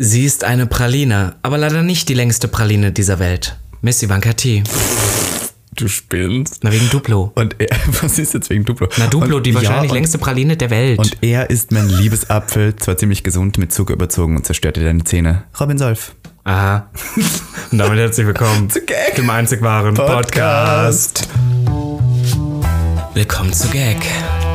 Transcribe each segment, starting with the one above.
Sie ist eine Praline, aber leider nicht die längste Praline dieser Welt. Miss Ivanka T. Du spinnst. Na, wegen Duplo. Und er, was ist jetzt wegen Duplo? Na, Duplo, und, die wahrscheinlich ja, und, längste Praline der Welt. Und er ist mein Liebesapfel, zwar ziemlich gesund, mit Zucker überzogen und zerstört dir deine Zähne. Robin Solf. Aha. Und damit herzlich willkommen Zu Gag. dem einzig wahren Podcast. Podcast. Willkommen zu Gag.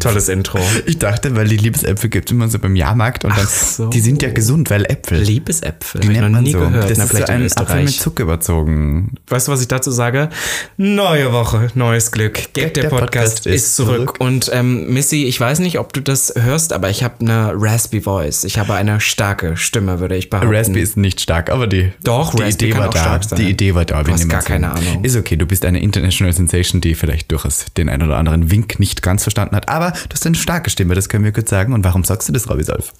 Tolles Intro. Ich dachte, weil die Liebesäpfel gibt es immer so beim Jahrmarkt und dann, so. die sind ja gesund, weil Äpfel. Liebesäpfel. die nennt man nie so. gehört. Das Na, ist so ein Apfel mit. Zucker überzogen. Weißt du, was ich dazu sage? Neue Woche, neues Glück. Gag, der, der Podcast, Podcast ist zurück. zurück. Und ähm, Missy, ich weiß nicht, ob du das hörst, aber ich habe eine raspy Voice. Ich habe eine starke Stimme, würde ich behaupten. Raspy ist nicht stark, aber die, Doch, die Idee war da. stark sein. Die Idee war da. Du hast gar keine Ahnung. Ist okay, du bist eine International Sensation, die vielleicht durchaus den ein oder anderen Wink nicht ganz verstanden hat. Aber du hast eine starke Stimme, das können wir kurz sagen. Und warum sagst du das, Robby Solf?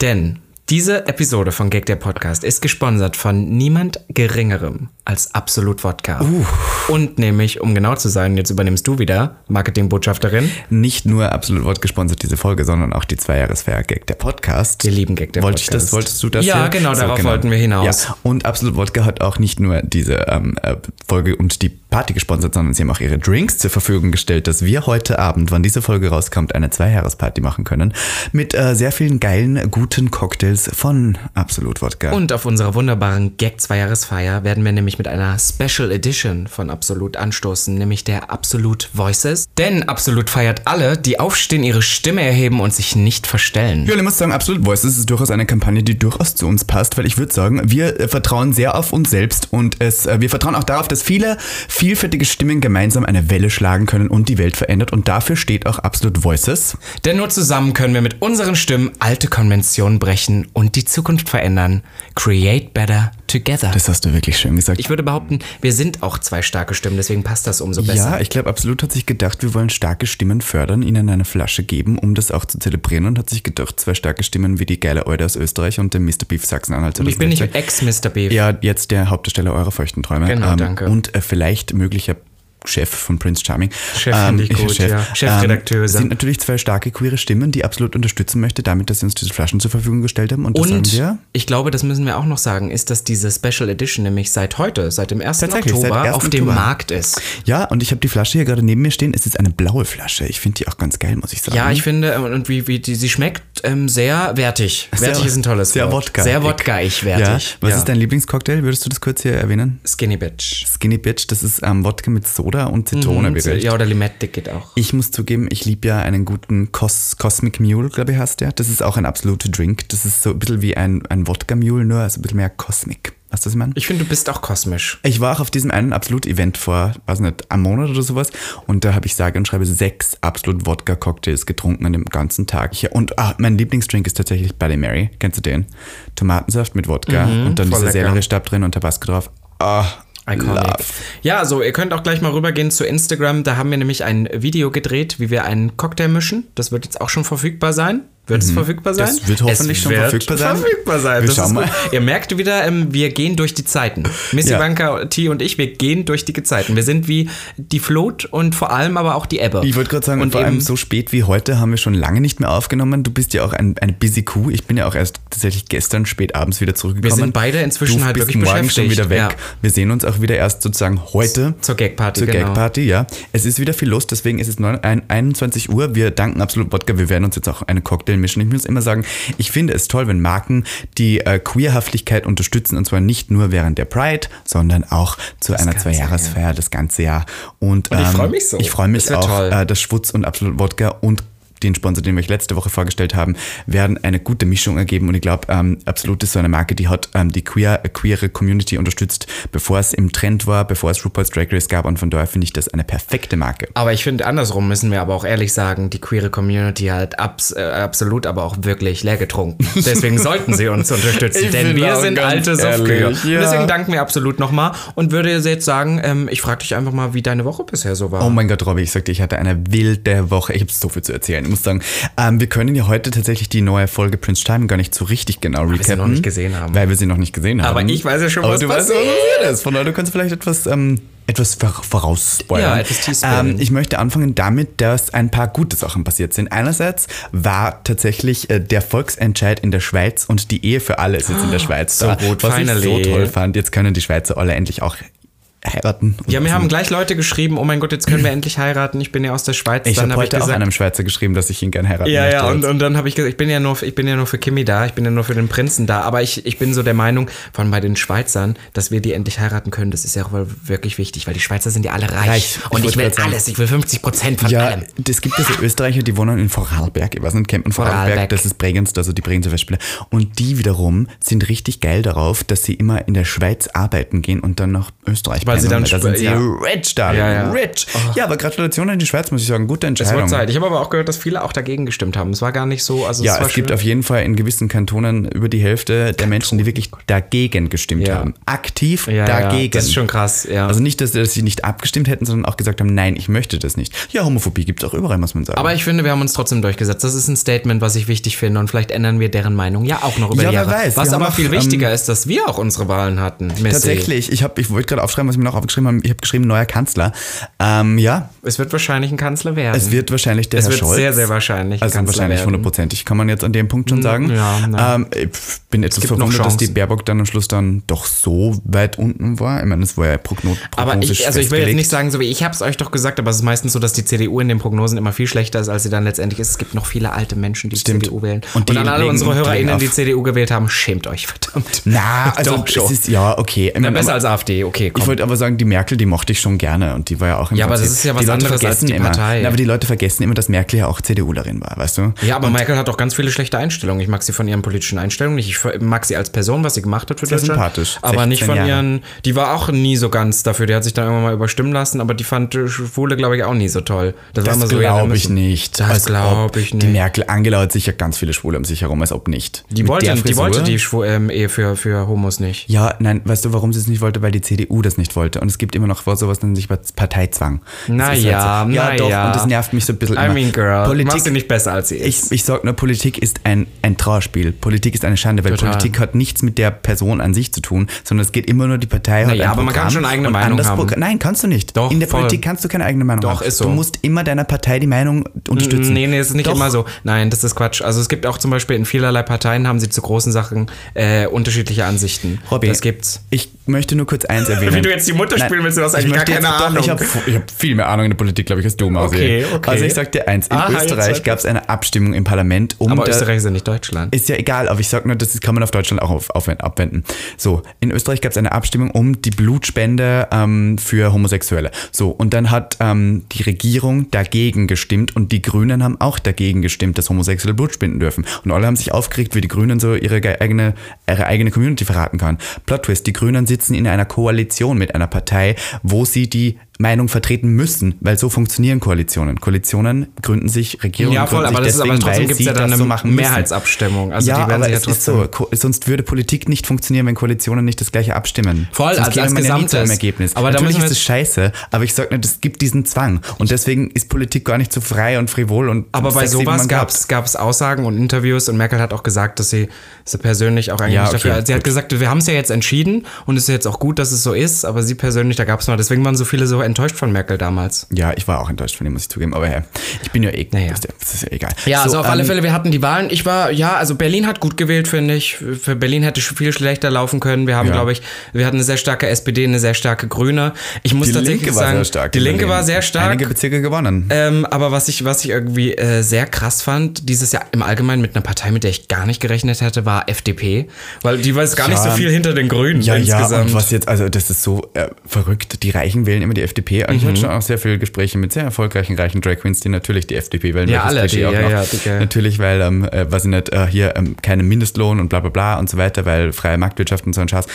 Denn diese Episode von Gag der Podcast ist gesponsert von niemand Geringerem als Absolut Wodka. Uh. Und nämlich, um genau zu sein, jetzt übernimmst du wieder, Marketingbotschafterin. Nicht nur absolut Wort gesponsert diese Folge, sondern auch die Zweijahresfeier Gag der Podcast. Wir lieben Gag der Wollte ich Podcast. das, wolltest du das? Ja, hier? genau, darauf wollten wir hinaus. Ja. Und Absolut Wodka hat auch nicht nur diese ähm, äh, Folge und die Party gesponsert, sondern sie haben auch ihre Drinks zur Verfügung gestellt, dass wir heute Abend, wann diese Folge rauskommt, eine Zweijahresparty machen können. Mit äh, sehr vielen geilen, guten Cocktails von Absolut Wodka. Und auf unserer wunderbaren Gag Zweijahresfeier werden wir nämlich mit einer Special Edition von Absolut anstoßen, nämlich der Absolut Voices. Denn Absolut feiert alle, die aufstehen, ihre Stimme erheben und sich nicht verstellen. Ja, ich muss sagen, Absolut Voices ist durchaus eine Kampagne, die durchaus zu uns passt, weil ich würde sagen, wir äh, vertrauen sehr auf uns selbst und es, äh, wir vertrauen auch darauf, dass viele vielfältige Stimmen gemeinsam eine Welle schlagen können und die Welt verändert und dafür steht auch Absolut Voices. Denn nur zusammen können wir mit unseren Stimmen alte Konventionen brechen und die Zukunft verändern. Create better together. Das hast du wirklich schön gesagt. ich würde behaupten, wir sind auch zwei starke Stimmen, deswegen passt das umso besser. ja, ich glaube, Absolut hat sich gedacht, wir wollen starke Stimmen fördern, ihnen eine Flasche geben, um das auch zu zelebrieren und hat sich gedacht, zwei starke Stimmen wie die geile Eude aus Österreich und dem Mr. Beef Sachsen-Anhalt. ich bin nicht Ex-Mr. Beef. Ja, jetzt der Hauptdarsteller eurer feuchten Träume. Genau, danke. Und äh, vielleicht möglicher Chef von Prince Charming. Chef finde ich gut, ja. Chefredakteuse. Ähm, sind natürlich zwei starke queere Stimmen, die absolut unterstützen möchte, damit, dass sie uns diese Flaschen zur Verfügung gestellt haben. Und, Und ich glaube, das müssen wir auch noch sagen, ist, dass diese Special Edition nämlich seit heute, seit dem 1. Tatsächlich, seit Oktober 1. auf dem Oktober. Markt ist. Ja, und ich habe die Flasche hier gerade neben mir stehen. Es ist eine blaue Flasche. Ich finde die auch ganz geil, muss ich sagen. Ja, ich finde, ähm, und wie, wie die, sie schmeckt ähm, sehr wertig. Wertig ist ein tolles Sehr Wort. Wodka. Sehr wodkaig wertig. Ja. Was ist dein Lieblingscocktail? Würdest du das kurz hier erwähnen? Skinny Bitch. Skinny Bitch, das ist ähm, Wodka mit Soda und Zitrone bedeckt. Ja, oder Limette geht auch. Ich muss zugeben, ich liebe ja einen guten Cos Cosmic Mule, glaube ich, heißt der. Das ist auch ein absoluter Drink. Das ist so ein bisschen wie ein, ein Wodka Mule, nur also ein bisschen mehr Cosmic. Weißt du, was ich meine? Ich finde, du bist auch kosmisch. Ich war auch auf diesem einen Absolut-Event vor, weiß nicht, einem Monat oder sowas. Und da habe ich sage und schreibe sechs Absolut-Wodka-Cocktails getrunken an dem ganzen Tag. Ich, und ah, mein Lieblingsdrink ist tatsächlich Bloody Mary. Kennst du den? Tomatensaft mit Wodka und dann dieser lecker. Sellerie-Stab drin und Tabasco drauf. Ah, Iconic. love. Ja, also ihr könnt auch gleich mal rübergehen zu Instagram. Da haben wir nämlich ein Video gedreht, wie wir einen Cocktail mischen. Das wird jetzt auch schon verfügbar sein. Wird es verfügbar sein? Mhm. Das wird hoffentlich es schon wird verfügbar sein. Verfügbar sein. Wir schauen mal. Ihr merkt wieder, ähm, wir gehen durch die Zeiten. Miss Ja. Ivanka, T und ich, wir gehen durch die Zeiten. Wir sind wie die Flut und vor allem aber auch die Ebbe. Ich wollte gerade sagen, und vor allem so spät wie heute haben wir schon lange nicht mehr aufgenommen. Du bist ja auch ein, eine busy Kuh. Ich bin ja auch erst tatsächlich gestern spät abends wieder zurückgekommen. Wir sind beide inzwischen du halt bist wirklich morgen schon beschäftigt, wieder weg. ja. Wir sehen uns auch wieder erst sozusagen heute. Zur Gagparty, Zur genau. Gagparty, ja. Es ist wieder viel los, deswegen ist es neun- ein- 21 Uhr. Wir danken absolut Wodka. Wir werden uns jetzt auch einen Cocktail mischen. Ich muss immer sagen, ich finde es toll, wenn Marken die äh, Queerhaftigkeit unterstützen und zwar nicht nur während der Pride, sondern auch zu einer ganze Zweijahresfeier das ganze Jahr. Und, Und ich ähm, freu mich so. Ich freue mich Das auch, toll. äh, dass Schwutz und absolut Wodka und den Sponsor, den wir euch letzte Woche vorgestellt haben, werden eine gute Mischung ergeben. Und ich glaube, ähm, Absolut ist so eine Marke, die hat ähm, die queer, queere Community unterstützt, bevor es im Trend war, bevor es RuPaul's Drag Race gab. Und von daher finde ich das eine perfekte Marke. Aber ich finde, andersrum müssen wir aber auch ehrlich sagen, die queere Community hat abs äh, absolut aber auch wirklich leer getrunken. Deswegen sollten sie uns unterstützen, denn wir sind alte Softkühe. ehrlich, ja. Deswegen danken wir absolut nochmal und würde jetzt sagen, ähm, ich frage dich einfach mal, wie deine Woche bisher so war. Oh mein Gott, Robby, ich sagte, ich hatte eine wilde Woche. Ich habe so viel zu erzählen. Ich muss sagen, ähm, wir können ja heute tatsächlich die neue Folge Prince Time gar nicht so richtig genau recappen. wir sie noch nicht gesehen haben. Weil wir sie noch nicht gesehen haben. Aber ich weiß ja schon, Aber was du weißt, passiert. was passiert ist. Von daher, du kannst vielleicht etwas, ähm, etwas vorausspoilern. Ja, etwas ähm, Ich möchte anfangen damit, dass ein paar gute Sachen passiert sind. Einerseits war tatsächlich äh, der Volksentscheid in der Schweiz und die Ehe für alle ist jetzt in der Schweiz So da. gut, was ich so finally. toll fand. Jetzt können die Schweizer alle endlich auch heiraten. Ja, mir haben gleich Leute geschrieben, oh mein Gott, jetzt können wir endlich heiraten. Ich bin ja aus der Schweiz. Ich habe hab heute auch einem Schweizer geschrieben, dass ich ihn gern heiraten Ja, möchte. ja, und, und dann habe ich gesagt, ich bin ja nur, ich bin ja nur für Kimi da, ich bin ja nur für den Prinzen da, aber ich, ich bin so der Meinung von bei den Schweizern, dass wir die endlich heiraten können, das ist ja auch wirklich wichtig, weil die Schweizer sind ja alle reich, Reich. Ich und ich, wollte will sagen. alles, ich will 50 Prozent von Ja, allem. es gibt diese Österreicher, die wohnen in Vorarlberg. Ich weiß nicht, kennt man Vorarlberg? Vorarlberg. Das ist Bregenz, also die Bregenzer Festspiele. Und die wiederum sind richtig geil darauf, dass sie immer in der Schweiz arbeiten gehen und dann nach Österreich Weil sie pendeln, dann da sind sie ja. rich da. Ja, ja. Rich. Ja, aber Gratulation an die Schweiz, muss ich sagen. Gute Es Entscheidung. wird Zeit. Ich habe aber auch gehört, dass viele auch dagegen gestimmt haben. Es war gar nicht so, also Ja, es es gibt auf jeden Fall in gewissen Kantonen über die Hälfte der Menschen, die wirklich dagegen gestimmt haben. Aktiv dagegen. Das ist schon krass, ja. Also nicht, dass, dass sie nicht abgestimmt hätten, sondern auch gesagt haben, nein, ich möchte das nicht. Ja, Homophobie gibt es auch überall, muss man sagen. aber ich finde, wir haben uns trotzdem durchgesetzt. Das ist ein Statement, was ich wichtig finde und vielleicht ändern wir deren Meinung ja auch noch über Ja, die Jahre. weiß. Was aber auch, viel ähm, wichtiger ist, dass wir auch unsere Wahlen hatten. Missy. Tatsächlich, ich, hab, ich wollte gerade aufschreiben, was ich mir noch aufgeschrieben habe. Ich habe geschrieben, neuer Kanzler. Ähm, ja, Es wird wahrscheinlich ein Kanzler werden. es wird wahrscheinlich der Es Herr wird Scholz. sehr, sehr wahrscheinlich ein Also Kanzler wahrscheinlich hundertprozentig, kann man jetzt an dem Punkt schon sagen. ja, nein. ähm, ich bin etwas verwundert, dass die. Baerbock dann am Schluss dann doch so weit unten war. Ich meine, es war ja progno Aber ich, also ich will jetzt nicht sagen, so wie ich habe es euch doch gesagt, aber es ist meistens so, dass die CDU in den Prognosen immer viel schlechter ist, als sie dann letztendlich ist. Es gibt noch viele alte Menschen, die Stimmt. CDU wählen. Und Und, die an alle unsere HörerInnen, die CDU gewählt haben, schämt euch verdammt. Na, also Doch es ist, ja, okay. Ich Na, meine, besser als AfD, okay, komm. Ich wollte aber sagen, die Merkel, die mochte ich schon gerne und die war ja auch im Ja, aber das Prinzip- ist ja was die Leute anderes als vergessen die immer, Partei. Na, aber die Leute vergessen immer, dass Merkel ja auch CDUlerin war, weißt du? ja, aber Merkel hat auch ganz viele schlechte Einstellungen. Ich mag sie von ihren politischen Einstellungen nicht. Ich mag sie als Person, was sie gemacht hat für Sehr Deutschland. sympathisch. Aber nicht 16 von Jahre. ihren. Die war auch nie so ganz dafür. Die hat sich dann irgendwann mal überstimmen lassen, aber die fand äh, Schwule, glaube ich, auch nie so toll. Das immer so, ja, glaube ich müssen- nicht. Das Als glaub ob ich Die nicht. Merkel, Angela hat sicher ganz viele Schwule um sich herum, als ob nicht. Die Mit wollte, die wollte die Schwu ähm, Ehe für, für Homos nicht. Ja, nein, weißt du, warum sie es nicht wollte? Weil die CDU das nicht wollte. Und es gibt immer noch sowas, nennt sich Parteizwang. Das Na ist ja, so. ja na doch, ja. und das nervt mich so ein bisschen I immer. mean, girl, Politik, machst du nicht besser als sie ich, ist. ich sag nur, Politik ist ein, ein Trauerspiel. Politik ist eine Schande, weil Total. Politik hat nichts mit der Person an sich zu tun, sondern es geht immer nur die Partei Naja, aber man kann schon eine eigene Meinung haben. Programm- Nein, kannst du nicht. Doch, In der voll. Politik kannst du keine eigene Meinung Doch, haben. ist so. Du musst immer deiner Partei die Meinung unterstützen. Nee, nee, es ist nicht Doch. immer so. Nein, das ist Quatsch. Also es gibt auch zum Beispiel in vielerlei Parteien haben sie zu großen Sachen äh, unterschiedliche Ansichten. Robby, das gibt's. Ich möchte nur kurz eins erwähnen. Wie du jetzt die Mutter spielen willst, du hast ich eigentlich gar keine jetzt, Ahnung. Doch, ich habe hab viel mehr Ahnung in der Politik, glaube ich, als du, Mausi. Okay, okay. Also ich sag dir eins, in Aha, Österreich gab es eine Abstimmung im Parlament um Aber Österreich ist ja nicht Deutschland. Ist ja egal, aber ich sag nur, das kann man auf Deutschland auch auf, auf, abwenden. So, in Österreich gab es eine Abstimmung um die Blutspende ähm, für Homosexuelle. So, und dann hat ähm, die Regierung dagegen gestimmt und die Grünen haben auch dagegen gestimmt, dass Homosexuelle Blut spenden dürfen. Und alle haben sich aufgeregt, wie die Grünen so ihre ge- eigene, ihre eigene Community verraten kann. Plot Twist, die Grünen sitzen in einer Koalition mit einer Partei, wo sie die Meinung vertreten müssen, weil so funktionieren Koalitionen. Koalitionen gründen sich, Regierungen Ja, voll, gründen aber sich das ist deswegen, aber trotzdem gibt's sie ja dann eine so. Mehrheitsabstimmung. Also ja, die werden aber sich ja es ist so, sonst würde Politik nicht funktionieren, wenn Koalitionen nicht das gleiche abstimmen. Voll, sonst als- käme als man ja nie zu einem Gesamtes. Ergebnis. Aber Natürlich ist es scheiße, aber ich sage nicht, es gibt diesen Zwang und deswegen ist Politik gar nicht so frei und frivol und Aber bei sowas gab es Aussagen und Interviews und Merkel hat auch gesagt, dass sie, sie persönlich auch eigentlich Ja, okay, dafür. Sie hat gut. gesagt, wir haben es ja jetzt entschieden und es ist jetzt auch gut, dass es so ist, aber sie persönlich, da gab es mal. Deswegen waren so viele so enttäuscht von Merkel damals. Ja, ich war auch enttäuscht von dem, muss ich zugeben, aber ja, ich bin ja eh, Naja. das ist ja egal. Ja, also So, auf alle ähm, Fälle, wir hatten die Wahlen. Ich war, ja, also Berlin hat gut gewählt, finde ich. Für Berlin hätte viel schlechter laufen können. Wir haben, Ja. glaube ich, wir hatten eine sehr starke SPD, eine sehr starke Grüne. Ich muss Die tatsächlich Linke war sagen, sehr stark. die in Linke war sehr stark. Einige Bezirke gewonnen. Ähm, aber was ich, was ich irgendwie äh, sehr krass fand, dieses Jahr im Allgemeinen mit einer Partei, mit der ich gar nicht gerechnet hätte, war FDP. Weil die weiß gar nicht Ja. so viel hinter den Grünen Ja, ja, insgesamt. und was jetzt, also das ist so äh, verrückt. Die Reichen wählen immer die FDP FDP. Und ich Mhm. hatte schon auch sehr viele Gespräche mit sehr erfolgreichen, reichen Drag Queens, die natürlich die FDP wählen. Ja, alle, die- auch ja, noch. ja, dicke- Natürlich, weil, ähm, äh, weiß ich nicht, äh, hier ähm, keine Mindestlohn und bla bla bla und so weiter, weil freie Marktwirtschaft und so ein Schatz.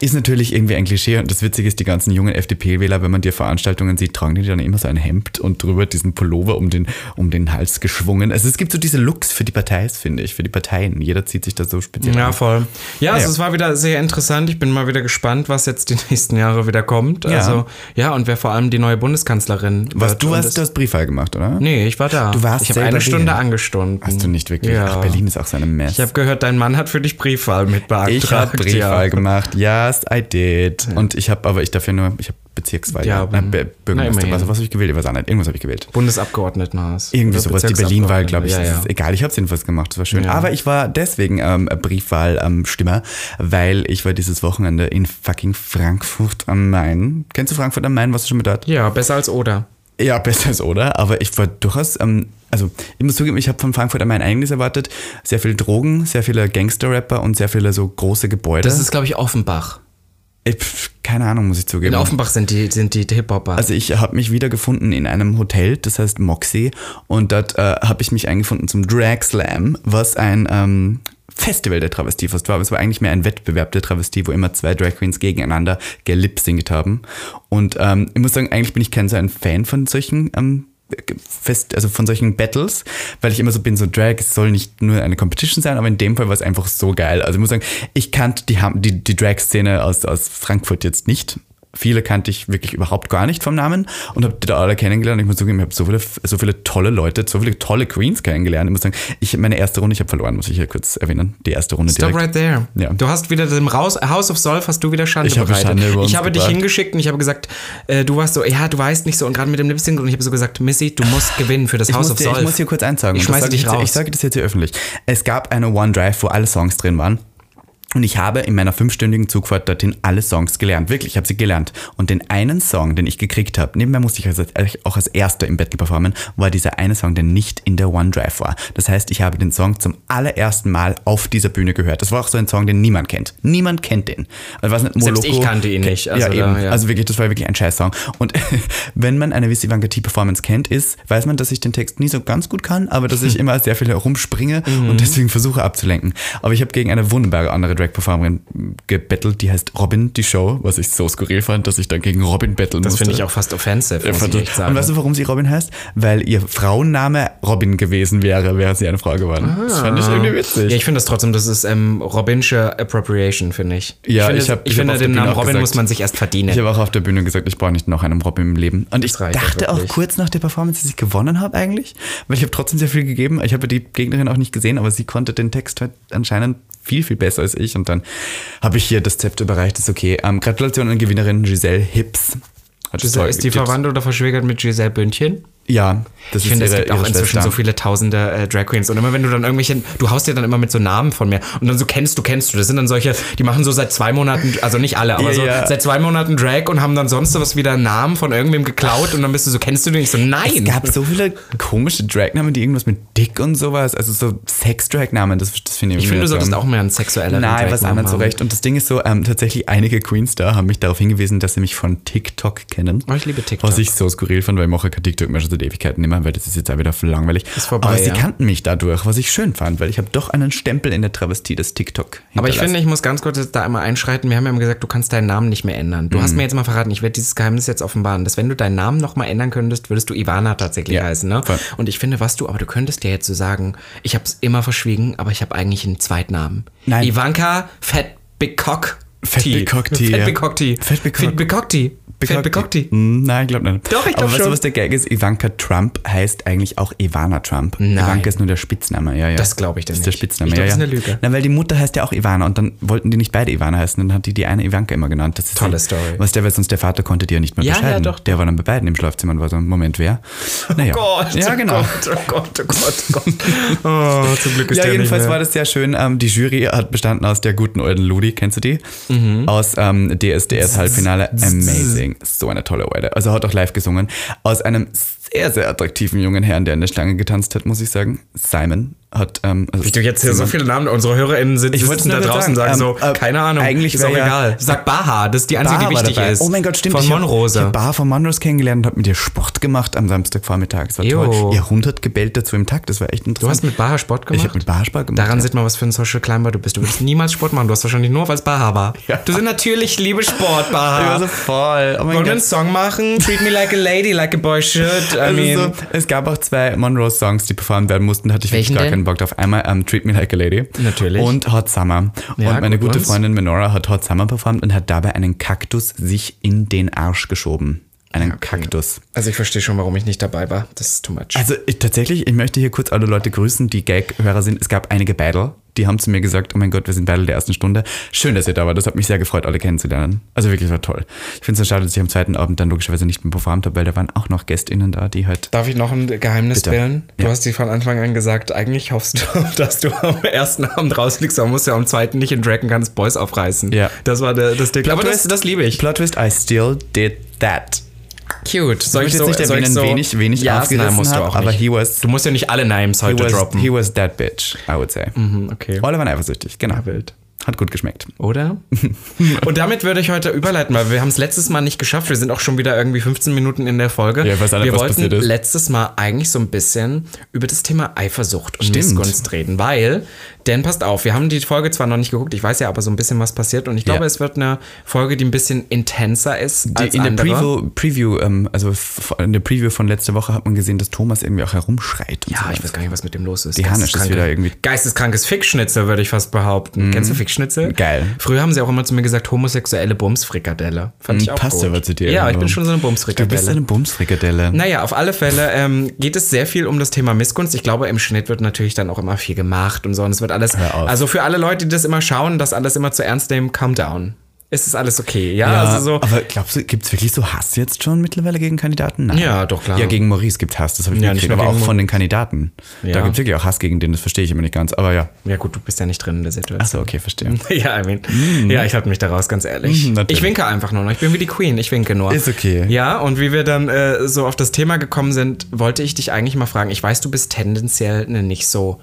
Ist natürlich irgendwie ein Klischee. Und das Witzige ist, die ganzen jungen FDP-Wähler, wenn man dir Veranstaltungen sieht, tragen die dann immer so ein Hemd und drüber diesen Pullover um den, um den Hals geschwungen. Also es gibt so diese Looks für die Partei, finde ich, für die Parteien. Jeder zieht sich da so speziell Ja, voll. Ja, also Ja. es war wieder sehr interessant. Ich bin mal wieder gespannt, was jetzt die nächsten Jahre wieder kommt. Ja. Also, ja, und wer vor allem die neue Bundeskanzlerin Was, du hast das- Briefwahl gemacht, oder? Nee, ich war da. Du warst Ich habe eine Stunde angestunden. Hast du nicht wirklich? Ja. Ach, Berlin ist auch so eine Mess. Ich habe gehört, dein Mann hat für dich Briefwahl mit beantragt. Ich habe Briefwahl ja. gemacht. Yes, I did. Und ich habe, aber ich dafür nur, ich habe Bezirkswahl. Ja, Nein, Be- Bürgermeister. immerhin. was was habe ich gewählt? Ich weiß auch nicht. Irgendwas habe ich gewählt. Bundesabgeordnetenhaus. Irgendwie Oder sowas. Die Berlin-Wahl, glaube ich. Ja, ja. egal. Ich habe es jedenfalls gemacht. Das war schön. Ja. Aber ich war deswegen ähm, Briefwahl-Stimmer, weil ich war dieses Wochenende in fucking Frankfurt am Main. Kennst du Frankfurt am Main? Warst du schon mit dort? ja, besser als Oder. Ja, besser als oder, aber ich war durchaus, ähm, also ich muss zugeben, ich habe von Frankfurt am Main einiges erwartet. Sehr viele Drogen, sehr viele Gangster-Rapper und sehr viele so große Gebäude. Das ist, glaube ich, Offenbach. Ich, pf, keine Ahnung, muss ich zugeben. In Offenbach sind die, sind die Hip-Hopper. Also ich habe mich wiedergefunden in einem Hotel, das heißt Moxie, und dort äh, habe ich mich eingefunden zum Drag Slam, was ein ähm, Festival der Travestie fast war. Aber es war eigentlich mehr ein Wettbewerb der Travestie, wo immer zwei Drag Queens gegeneinander gelipsingt haben. Und ähm, ich muss sagen, eigentlich bin ich kein so ein Fan von solchen ähm, Fest, also von solchen Battles, weil ich immer so bin, so Drag, es soll nicht nur eine Competition sein, aber in dem Fall war es einfach so geil. Also ich muss sagen, ich kannte die, die, die Drag-Szene aus, aus Frankfurt jetzt nicht. Viele kannte ich wirklich überhaupt gar nicht vom Namen und habe die da alle kennengelernt. Ich muss zugeben, ich habe so viele, so viele tolle Leute, so viele tolle Queens kennengelernt. Ich muss sagen, ich meine erste Runde, ich habe verloren, muss ich hier kurz erwähnen. Die erste Runde Stop direkt. right there. Ja. Du hast wieder dem Raus House of Solve hast du wieder Schande Ich habe bereitet. Schande über uns ich habe dich gebracht. hingeschickt und ich habe gesagt, äh, du warst so, ja, du weißt nicht so und gerade mit dem Lipsync und ich habe so gesagt, Missy, du musst gewinnen für das Ich House of dir, Solve. ich muss hier kurz eins sagen. Ich schmeiße dich jetzt- raus. Ich sage das jetzt hier öffentlich. Es gab eine OneDrive, wo alle Songs drin waren. Und ich habe in meiner fünfstündigen Zugfahrt dorthin alle Songs gelernt. Wirklich, ich habe sie gelernt. Und den einen Song, den ich gekriegt habe, nebenbei musste ich also auch als erster im Battle performen, war dieser eine Song, der nicht in der OneDrive war. Das heißt, ich habe den Song zum allerersten Mal auf dieser Bühne gehört. Das war auch so ein Song, den niemand kennt. Niemand kennt den. Also, was nicht, Selbst Moloko- ich kannte ihn nicht. ja, Also da, eben. ja. Also wirklich, das war wirklich ein Scheiß-Song. Und wenn man eine Miss Ivanka T Performance kennt, ist, weiß man, dass ich den Text nie so ganz gut kann, aber dass ich immer sehr viel herumspringe Mhm. und deswegen versuche abzulenken. Aber ich habe gegen eine wunderbare andere Drag-Performerin gebettelt, die heißt Robin, die Show, was ich so skurril fand, dass ich dann gegen Robin betteln das musste. finde ich auch fast offensive, muss ich echt sagen. Und weißt du, warum sie Robin heißt? Weil ihr Frauenname Robin gewesen wäre, wäre sie eine Frau geworden. Das fand ich irgendwie witzig. ja, ich finde das trotzdem, das ist ähm, Robinsche Appropriation, finde ich. Ja, ich, finde, ich finde den Bühne Namen Robin gesagt- muss man sich erst verdienen. Ich habe auch auf der Bühne gesagt, ich brauche nicht noch einen Robin im Leben. Und ich dachte auch kurz nach der Performance, dass ich gewonnen habe eigentlich, weil ich habe trotzdem sehr viel gegeben. Ich habe die Gegnerin auch nicht gesehen, aber sie konnte den Text halt anscheinend viel, viel besser als ich. Und dann habe ich hier das Zepter überreicht. Das ist okay. Ähm, Gratulation an Gewinnerin Giselle Hips. Hat Giselle, ist die Hips. verwandt oder verschwägert mit Giselle Bündchen? Ja, das Ich finde, es ihre- gibt auch inzwischen Schwester. so viele tausende äh, Drag Queens. Und immer wenn du dann irgendwelche, du haust dir dann immer mit so Namen von mir und dann so kennst du, kennst du. Das sind dann solche, die machen so seit zwei Monaten, also nicht alle, aber Ja, so ja. seit zwei Monaten Drag und haben dann sonst was wieder einen Namen von irgendwem geklaut und dann bist du so, kennst du den? Ich so, nein. Es gab so viele komische Dragnamen, die irgendwas mit Dick und sowas, also so Sex-Dragnamen, das, das finde ich ich finde, du solltest auch mehr ein sexueller Nein, was anderes so recht. Und das Ding ist so, ähm, tatsächlich einige Queens da haben mich darauf hingewiesen, dass sie mich von TikTok kennen. Oh, ich liebe TikTok. Was ich so skurril fand, weil ich mache kein TikTok mehr schon seit Ewigkeiten nicht mehr, weil das ist jetzt auch wieder langweilig. Ist vorbei, Aber sie ja. kannten mich dadurch, was ich schön fand, weil ich habe doch einen Stempel in der Travestie des TikTok Aber ich finde, ich muss ganz kurz da einmal einschreiten. Wir haben ja immer gesagt, du kannst deinen Namen nicht mehr ändern. Du Mhm. hast mir jetzt mal verraten, ich werde dieses Geheimnis jetzt offenbaren, dass wenn du deinen Namen noch mal ändern könntest, würdest du Ivana tatsächlich Ja, heißen. Ne? voll. Und ich finde, was du, aber du könntest ja jetzt so sagen, ich habe es immer verschwiegen, aber ich habe eigentlich einen Zweitnamen. Nein. Ivanka Fat Big Cock. Ja. Fat Big Cock Tea. Mm, Nein, ich glaube nicht. Doch, ich glaub Aber weißt schon. du, was der Gag ist? Ivanka Trump heißt eigentlich auch Ivana Trump. Nein. Ivanka ist nur der Spitzname, ja, ja. Das glaub ich dir Das ist nicht. der Spitzname, Ich glaub, ja, das ja. ist eine Lüge. Na, weil die Mutter heißt ja auch Ivana und dann wollten die nicht beide Ivana heißen, dann hat die die eine Ivanka immer genannt. Das ist Tolle ja- Story. Was der, weil sonst der Vater konnte die ja nicht mehr Ja, ja, bescheiden. doch. Der war dann bei beiden im Schlafzimmer und war so, Moment, wer? Naja. ja, genau. Oh Gott, oh Gott, oh Gott. Oh, zum Glück ist Ja, der jedenfalls nicht war mehr. das sehr schön. Ähm, die Jury hat bestanden aus der guten alten Ludi, kennst du die? Mhm. Aus ähm, DSDS Halbfinale. Amazing. So eine tolle Alte. Also hat auch live gesungen. Aus einem sehr, sehr attraktiven jungen Herrn, der in der Schlange getanzt hat, muss ich sagen. Simon hat. Ähm, also du jetzt hier so viele Namen, unsere HörerInnen sind, Ich sitzen da draußen und sagen sagen, so, ähm, äh, keine Ahnung, eigentlich ist auch ja- egal. Sag Baha, das ist die einzige, Baha die wichtig ist. Oh mein Gott, stimmt. Von ich hab- Monrose. Ich habe Baha von Monrose kennengelernt und habe mit ihr Sport gemacht am Samstagvormittag. Es war Jo. toll. Ihr Hund hat gebellt dazu im Takt. Das war echt Du interessant. hast mit Baha Sport gemacht? ich habe mit Baha Sport gemacht. Daran ja. sieht man, was für ein Social Climber du bist. Du würdest niemals Sport machen. Du hast wahrscheinlich nur, weil es Baha war. Ja. Du sind natürlich liebe Sport, Ich war Baha. so voll. Oh mein Wollen wir einen. Song machen? Treat me like a lady, like a boy should. I Also mean, so, es gab auch zwei Monroe-Songs, die performt werden mussten. Da hatte ich Welchen wirklich gar denn? keinen Bock drauf. Einmal ähm, Treat Me Like a Lady. Natürlich. Und Hot Summer. Ja, und meine gut, gute? Freundin Menora hat Hot Summer performt und hat dabei einen Kaktus sich in den Arsch geschoben. Einen Kaktus. also ich verstehe schon, warum ich nicht dabei war. Das ist too much. Also ich, tatsächlich, ich möchte hier kurz alle Leute grüßen, die Gag-Hörer sind. Es gab einige Battle, die haben zu mir gesagt, oh mein Gott, wir sind Battle der ersten Stunde. Schön, dass ihr da wart. Das hat mich sehr gefreut, alle kennenzulernen. Also wirklich, war toll. Ich finde es schade, dass ich am zweiten Abend dann logischerweise nicht mehr performt habe, weil da waren auch noch GästInnen da, die halt... Darf ich noch ein Geheimnis spillen? Du Ja. hast dir von Anfang an gesagt, eigentlich hoffst du, dass du am ersten Abend rausfliegst, aber musst ja am zweiten nicht in Dragon Guns Boys aufreißen. Ja. Das war der, das Ding. Aber das, das liebe ich. Plot Twist, I still did that. Cute. Soll Ich jetzt nicht soll erwähnen, wen ich- wen ich ja, aufgerissen musst auch aber nicht. he was- Du musst ja nicht alle Names He heute was, droppen. he was that bitch, I would say. Hm, okay. Alle waren eifersüchtig, genau. Wild. Hat gut geschmeckt. Oder? Und damit würde ich heute überleiten, weil wir haben es letztes Mal nicht geschafft. Wir sind auch schon wieder irgendwie 15 Minuten in der Folge. Ja, weiß alle, wir wollten letztes Mal eigentlich so ein bisschen über das Thema Eifersucht und Stimmt. Missgunst reden, weil, denn passt auf, wir haben die Folge zwar noch nicht geguckt, ich weiß ja aber so ein bisschen, was passiert und ich glaube, Ja. es wird eine Folge, die ein bisschen intenser ist Die, als in der andere. Preview, Preview ähm, also in der Preview von letzter Woche hat man gesehen, dass Thomas irgendwie auch herumschreit. Und Ja, so. ich weiß gar nicht, was mit dem los ist. Die Hannes ist wieder irgendwie- Geisteskrankes Fickschnitzel, würde ich fast behaupten. Kennst du Fickschnitzel? Geil. Früher haben sie auch immer zu mir gesagt, homosexuelle Bumsfrikadelle. Fand ich auch passt aber zu dir Ja, ich bin schon so eine Du Bumsfrikadelle. bist eine Bumsfrikadelle. Naja, auf alle Fälle ähm, geht es sehr viel um das Thema Missgunst. Ich glaube, im Schnitt wird natürlich dann auch immer viel gemacht und so. Und es wird alles. Also für alle Leute, die das immer schauen, das alles immer zu ernst nehmen, calm down. Es ist alles okay. Ja, Ja, also so. aber glaubst du, gibt es wirklich so Hass jetzt schon mittlerweile gegen Kandidaten? Nein. Ja, doch, klar. Ja, gegen Maurice gibt Hass, das habe ich Ja, nicht aber auch von den Kandidaten. Ja. Da gibt es wirklich auch Hass gegen den, das verstehe ich immer nicht ganz, aber ja. Ja, gut, du bist ja nicht drin in der Situation. Achso, okay, verstehe. Ja, I mean, ja, ich halte mich daraus, ganz ehrlich. Natürlich. ich winke einfach nur noch. Ich bin wie die Queen, ich winke nur. Ist okay. Ja, und wie wir dann äh, so auf das Thema gekommen sind, wollte ich dich eigentlich mal fragen. Ich weiß, du bist tendenziell eine nicht so.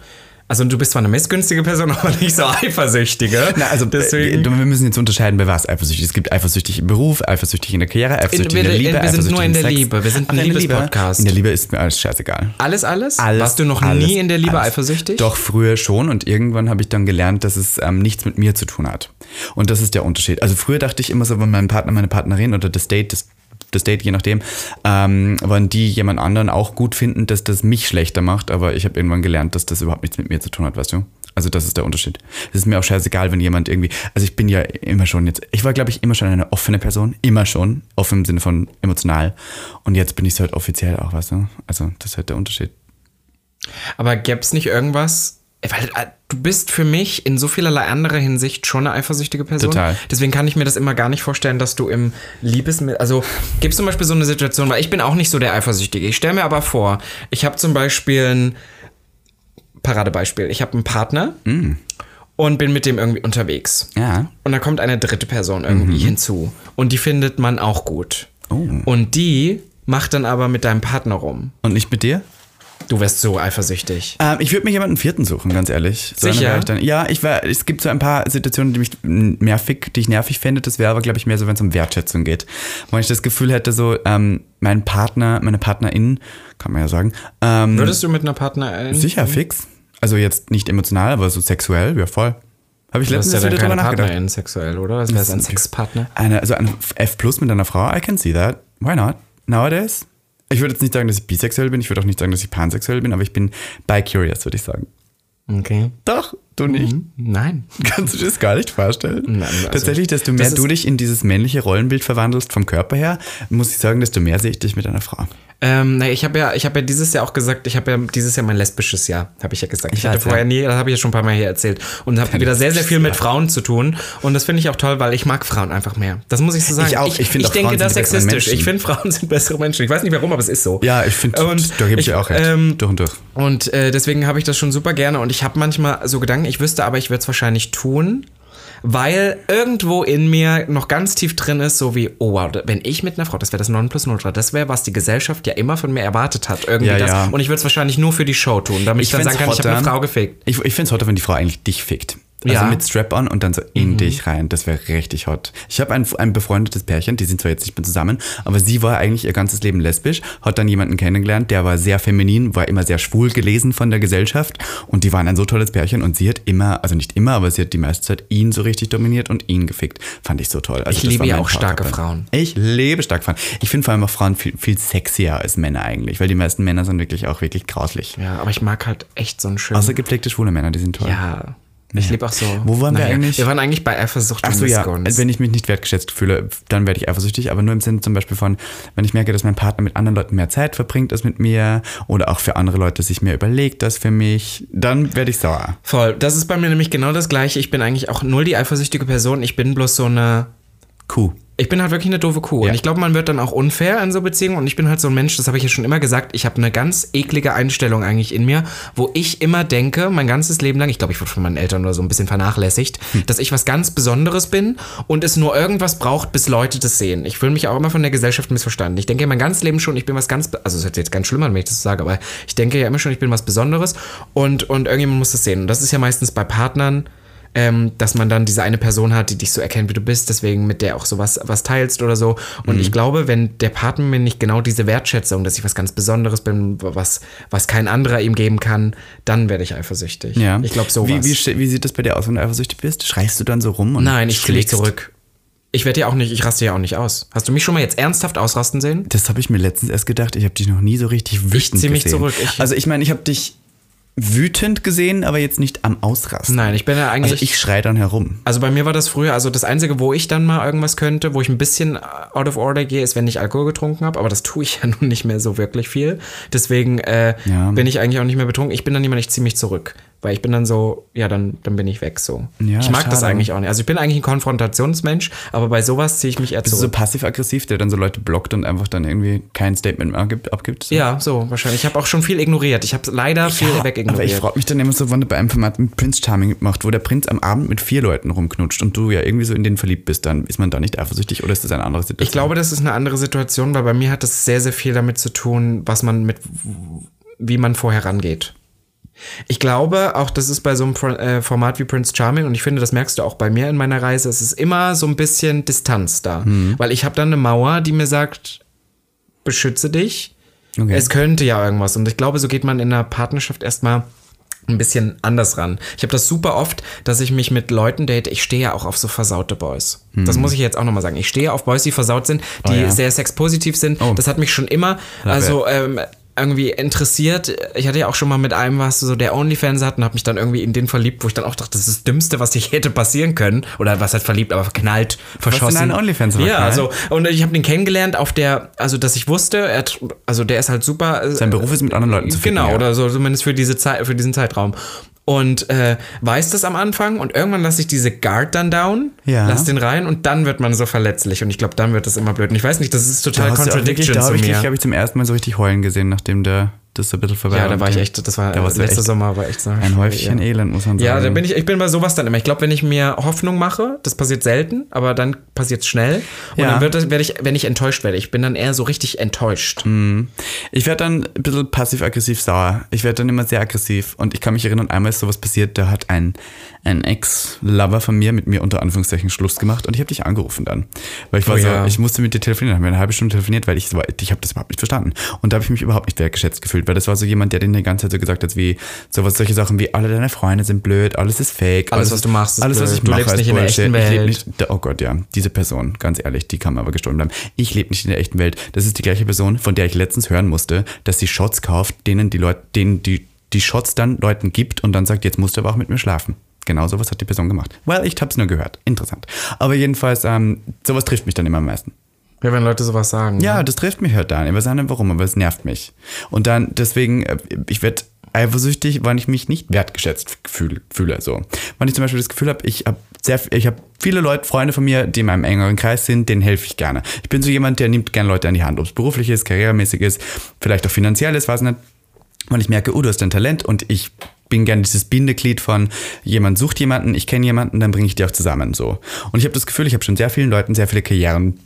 Also du bist zwar eine missgünstige Person, aber nicht so eifersüchtige. Na, also deswegen. äh, wir müssen jetzt unterscheiden, bei was eifersüchtig. Es gibt eifersüchtig im Beruf, eifersüchtig in der Karriere, eifersüchtig wir- in der in- Liebe. wir sind nur in der Sex. Liebe. Wir sind ein in Liebespodcast. In der Liebe ist mir alles scheißegal. alles, alles? Alles, Warst du noch alles, nie in der Liebe alles. eifersüchtig? Doch, früher schon und irgendwann habe ich dann gelernt, dass es ähm, nichts mit mir zu tun hat. Und das ist der Unterschied. Also früher dachte ich immer so, wenn mein Partner, meine Partnerin oder das Date, das, das Date, je nachdem, ähm, wenn die jemand anderen auch gut finden, dass das mich schlechter macht, aber ich habe irgendwann gelernt, dass das überhaupt nichts mit mir zu tun hat, weißt du? Also das ist der Unterschied. Es ist mir auch scheißegal, wenn jemand irgendwie, also ich bin ja immer schon jetzt, ich war glaube ich immer schon eine offene Person, immer schon, offen im Sinne von emotional und jetzt bin ich es halt offiziell auch, weißt du? Also das ist halt der Unterschied. Aber gäbe es nicht irgendwas, weil äh, du bist für mich in so vielerlei anderer Hinsicht schon eine eifersüchtige Person. Total. Deswegen kann ich mir das immer gar nicht vorstellen, dass du im Liebes... Also gibt es zum Beispiel so eine Situation, weil ich bin auch nicht so der Eifersüchtige. Ich stelle mir aber vor, ich habe zum Beispiel ein Paradebeispiel. Ich habe einen Partner und bin mit dem irgendwie unterwegs. Ja. Und da kommt eine dritte Person irgendwie hinzu. Und die findet man auch gut. Oh. Und die macht dann aber mit deinem Partner rum. Und nicht mit dir? Du wärst so eifersüchtig. Ähm, ich würde mir jemanden vierten suchen, ganz ehrlich. So Sicher? Ich dann, ja, ich war, es gibt so ein paar Situationen, die mich nervig, die ich nervig fände. Das wäre aber, glaube ich, mehr so, wenn es um Wertschätzung geht. Wenn ich das Gefühl hätte, so, ähm, mein Partner, meine Partnerin, kann man ja sagen, ähm, Würdest du mit einer Partnerin? sicher fix. Also jetzt nicht emotional, aber so sexuell, ja voll. Habe ich letztens ja wieder drüber nachgedacht. Partnerin sexuell, oder? Das wäre ein Sexpartner. Eine, also ein F plus mit einer Frau, I can see that. Why not? Nowadays? Ich würde jetzt nicht sagen, dass ich bisexuell bin, ich würde auch nicht sagen, dass ich pansexuell bin, aber ich bin bi-curious, würde ich sagen. Okay. Doch, du nicht. Nein. Kannst du dir das gar nicht vorstellen? Nein, also, Tatsächlich, desto mehr das ist- du dich in dieses männliche Rollenbild verwandelst vom Körper her, muss ich sagen, desto mehr sehe ich dich mit einer Frau. Ähm, ich habe ja, ich habe ja dieses Jahr auch gesagt, ich habe ja dieses Jahr mein lesbisches Jahr, habe ich ja gesagt. Ich, Ich hatte vorher ja. nie, das habe ich ja schon ein paar Mal hier erzählt und habe wieder sehr, sehr viel mit Frauen zu tun und das finde ich auch toll, weil ich mag Frauen einfach mehr. Das muss ich so sagen. Ich auch. Ich finde auch denke das besseren sexistisch. Ich finde Frauen sind bessere Menschen. Ich weiß nicht warum, aber es ist so. Ja, ich finde, Und da gebe ich ich, auch recht. ähm, durch und durch. Und äh, deswegen habe ich das schon super gerne und ich habe manchmal so Gedanken, ich wüsste aber, ich würde es wahrscheinlich tun. weil irgendwo in mir noch ganz tief drin ist, so wie, oh wow, wenn ich mit einer Frau, das wäre das Nonplusultra, das wäre, was die Gesellschaft ja immer von mir erwartet hat. Irgendwie Ja, das. ja. Und ich würde es wahrscheinlich nur für die Show tun, damit ich, dann find's sagen kann, ich habe eine hotter. Frau gefickt. Ich, ich finde es hotter, wenn die Frau eigentlich dich fickt. Also Ja. Mhm. mit Strap-on und dann so in dich rein. Das wäre richtig hot. Ich habe ein, ein befreundetes Pärchen, die sind zwar jetzt nicht mehr zusammen, aber sie war eigentlich ihr ganzes Leben lesbisch, hat dann jemanden kennengelernt, der war sehr feminin, war immer sehr schwul gelesen von der Gesellschaft und die waren ein so tolles Pärchen und sie hat immer, also nicht immer, aber sie hat die meiste Zeit ihn so richtig dominiert und ihn gefickt. Fand ich so toll. Also Ich liebe ja auch starke. Frauen. Ich liebe starke Frauen. Ich finde vor allem auch Frauen viel, viel sexier als Männer eigentlich, weil die meisten Männer sind wirklich auch wirklich grauslich. Ja, aber ich mag halt echt so einen schönen. Außer gepflegte schwule Männer, die sind toll. ja. Ich liebe auch so. Wo waren wir Naja, eigentlich? Wir waren eigentlich bei Eifersucht Ach und so, ja. Missgunst. Wenn ich mich nicht wertgeschätzt fühle, dann werde ich eifersüchtig. Aber nur im Sinne zum Beispiel von, wenn ich merke, dass mein Partner mit anderen Leuten mehr Zeit verbringt als mit mir oder auch für andere Leute sich mehr überlegt als für mich, dann werde ich sauer. Voll. Das ist bei mir nämlich genau das Gleiche. Ich bin eigentlich auch null die eifersüchtige Person. Ich bin bloß so eine. Kuh. Ich bin halt wirklich eine doofe Kuh. Ja. Und ich glaube, man wird dann auch unfair in so Beziehungen. Und ich bin halt so ein Mensch, das habe ich ja schon immer gesagt, ich habe eine ganz eklige Einstellung eigentlich in mir, wo ich immer denke, mein ganzes Leben lang, ich glaube, ich wurde von meinen Eltern oder so ein bisschen vernachlässigt, Hm. dass ich was ganz Besonderes bin und es nur irgendwas braucht, bis Leute das sehen. Ich fühle mich auch immer von der Gesellschaft missverstanden. Ich denke mein ganzes Leben schon, ich bin was ganz, also es hört jetzt ganz schlimm an, wenn ich das sage, aber ich denke ja immer schon, ich bin was Besonderes und, und irgendjemand muss das sehen. Und das ist ja meistens bei Partnern, ähm, dass man dann diese eine Person hat, die dich so erkennt, wie du bist, deswegen mit der auch so was, was teilst oder so. Und Mhm. ich glaube, wenn der Partner mir nicht genau diese Wertschätzung, dass ich was ganz Besonderes bin, was, was kein anderer ihm geben kann, dann werde ich eifersüchtig. Ja. Ich glaube sowas. Wie, wie, wie sieht das bei dir aus, wenn du eifersüchtig bist? Schreist du dann so rum? Und Nein, ich schlägst? zurück. Ich werde ja auch nicht, ich raste ja auch nicht aus. Hast du mich schon mal jetzt ernsthaft ausrasten sehen? Das habe ich mir letztens erst gedacht. Ich habe dich noch nie so richtig wütend zieh mich gesehen. zurück. Ich- also ich meine, ich habe dich wütend gesehen, aber jetzt nicht am Ausrasten. Nein, ich bin ja eigentlich. Also ich schrei dann herum. Also bei mir war das früher, also das Einzige, wo ich dann mal irgendwas könnte, wo ich ein bisschen out of order gehe, ist, wenn ich Alkohol getrunken habe, aber das tue ich ja nun nicht mehr so wirklich viel. Deswegen äh, Ja. bin ich eigentlich auch nicht mehr betrunken. Ich bin dann jemand, ich ziehe mich zurück. Weil ich bin dann so, ja, dann, dann bin ich weg so. Ja, ich mag das schade. eigentlich auch nicht. Also ich bin eigentlich ein Konfrontationsmensch, aber bei sowas ziehe ich mich eher Bist du so zurück. passiv-aggressiv, der dann so Leute blockt und einfach dann irgendwie kein Statement mehr abgibt? abgibt so? ja, so wahrscheinlich. Ich habe auch schon viel ignoriert. Ich habe leider viel Ja, aber ich wegignoriert. frage mich dann immer so, wann du bei einem Format mit Prince Charming macht, wo der Prinz am Abend mit vier Leuten rumknutscht und du ja irgendwie so in den verliebt bist, dann ist man da nicht eifersüchtig oder ist das eine andere Situation? Ich glaube, das ist eine andere Situation, weil bei mir hat das sehr, sehr viel damit zu tun, was man mit, wie man vorher rangeht. Ich glaube, auch das ist bei so einem Pro- äh, Format wie Prince Charming und ich finde, das merkst du auch bei mir in meiner Reise, es ist immer so ein bisschen Distanz da. Weil ich habe dann eine Mauer, die mir sagt, beschütze dich. Okay. Es könnte ja irgendwas. Und ich glaube, so geht man in einer Partnerschaft erstmal ein bisschen anders ran. Ich habe das super oft, dass ich mich mit Leuten date. Ich stehe ja auch auf so versaute Boys. Das muss ich jetzt auch nochmal sagen. Ich stehe auf Boys, die versaut sind, die Oh ja. sehr sexpositiv sind. Oh. Das hat mich schon immer, also ähm, irgendwie interessiert. Ich hatte ja auch schon mal mit einem, was so der Onlyfans hat und habe mich dann irgendwie in den verliebt, wo ich dann auch dachte, das ist das Dümmste, was dich hätte passieren können. Oder was halt verliebt, aber verknallt, verschossen. in einen Onlyfans Ja, verknallt? also und ich habe den kennengelernt auf der, also dass ich wusste, er, also der ist halt super. äh, Sein Beruf ist mit anderen Leuten zu ficken, Genau, ja. oder so zumindest für diese Zeit, für diesen Zeitraum. Und äh, weiß das am Anfang und irgendwann lasse ich diese Guard dann down, Ja. lass den rein und dann wird man so verletzlich und ich glaube, dann wird das immer blöd. Und ich weiß nicht, das ist Da total du auch wirklich- Contradiction Da zu habe ich dich, mir. glaube ich, zum ersten Mal so richtig heulen gesehen, nachdem der das ein bisschen vorbei ja, da war ich echt, das war Da letzter echt Sommer war echt so ein Häufchen ja. Elend, muss man sagen. Ja, da bin ich, ich bin bei sowas dann immer. Ich glaube, wenn ich mir Hoffnung mache, das passiert selten, aber dann passiert es schnell. Und Ja. dann wird das, werde ich, wenn ich enttäuscht werde, ich bin dann eher so richtig enttäuscht. Ich werde dann ein bisschen passiv-aggressiv sauer. Ich werde dann immer sehr aggressiv. Und ich kann mich erinnern, einmal ist sowas passiert, da hat ein, ein Ex-Lover von mir mit mir unter Anführungszeichen Schluss gemacht und ich habe dich angerufen dann. Weil ich war Oh so, ja. ich musste mit dir telefonieren, haben wir eine halbe Stunde telefoniert, weil ich, ich habe das überhaupt nicht verstanden. Und da habe ich mich überhaupt nicht wertgeschätzt gefühlt, weil das war so jemand, der den die ganze Zeit so gesagt hat, wie sowas, solche Sachen wie, alle deine Freunde sind blöd, alles ist fake. Alles, was du machst, ist alles, was blöd. ich Du mache, lebst ist nicht in der Bullshit. echten Welt. nicht Oh Gott, ja, diese Person, ganz ehrlich, die kann aber gestohlen bleiben. Ich lebe nicht in der echten Welt. Das ist die gleiche Person, von der ich letztens hören musste, dass sie Shots kauft, denen die Leute, denen die, die Shots dann Leuten gibt und dann sagt, jetzt musst du aber auch mit mir schlafen. Genau sowas hat die Person gemacht. Well, ich hab's nur gehört. Interessant. Aber jedenfalls, ähm, sowas trifft mich dann immer am meisten. Ja, wenn Leute sowas sagen. Ja, das trifft mich halt dann. Ich weiß nicht warum, aber es nervt mich. Und dann, deswegen, äh, ich werde eifersüchtig, wann ich mich nicht wertgeschätzt fühle. fühle so. Wenn ich zum Beispiel das Gefühl habe, ich habe sehr, ich habe viele Leute, Freunde von mir, die in meinem engeren Kreis sind, denen helfe ich gerne. Ich bin so jemand, der nimmt gerne Leute an die Hand, ob es beruflich ist, karrieremäßig ist, vielleicht auch finanziell ist, weiß nicht. Wenn ich merke, oh, du hast ein Talent und ich bin gern dieses Bindeglied von jemand sucht jemanden, ich kenne jemanden, dann bringe ich die auch zusammen so. Und ich habe das Gefühl, ich habe schon sehr vielen Leuten sehr viele Karrieren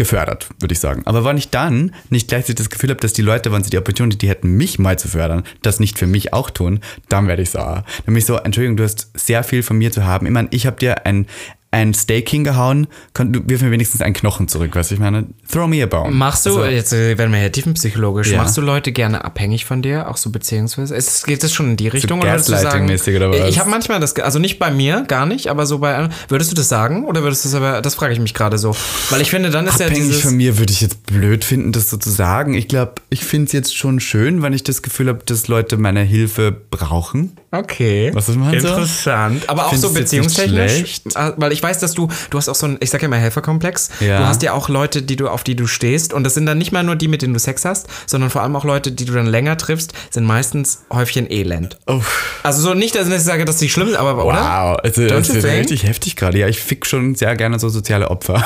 gefördert, würde ich sagen. Aber wenn ich dann nicht gleichzeitig das Gefühl habe, dass die Leute, wenn sie die Opportunity hätten, mich mal zu fördern, das nicht für mich auch tun, dann werde ich sauer. Nämlich so, Entschuldigung, du hast sehr viel von mir zu haben. Ich meine, ich habe dir ein ein Steak hingehauen, kann, du wirf mir wenigstens einen Knochen zurück, weißt du, ich meine, throw me a bone. Machst du, Also, jetzt äh, werden wir ja tiefenpsychologisch, Ja. machst du Leute gerne abhängig von dir, auch so beziehungsweise? Ist, geht das schon in die Richtung? oder würdest du sagen, oder was? Ich habe manchmal das, also nicht bei mir, gar nicht, aber so bei anderen. Würdest du das sagen oder würdest du das aber, das frage ich mich gerade so. Weil ich finde, dann ist ja Abhängig dieses... von mir würde ich jetzt blöd finden, das so zu sagen. Ich glaube, ich finde es jetzt schon schön, wenn ich das Gefühl habe, dass Leute meine Hilfe brauchen. Okay. Was ist so? Interessant. Aber auch Findest so beziehungstechnisch. Ah, Weil ich weiß, dass du, du hast auch so ein, ich sag ja mal Helferkomplex. Ja. Du hast ja auch Leute, die du, auf die du stehst. Und das sind dann nicht mal nur die, mit denen du Sex hast, sondern vor allem auch Leute, die du dann länger triffst, sind meistens Häufchen Elend. Oh. Also so nicht, dass ich sage, dass die schlimm sind, aber oder? Wow, also das ist richtig heftig gerade. Ja, ich fick schon sehr gerne so soziale Opfer.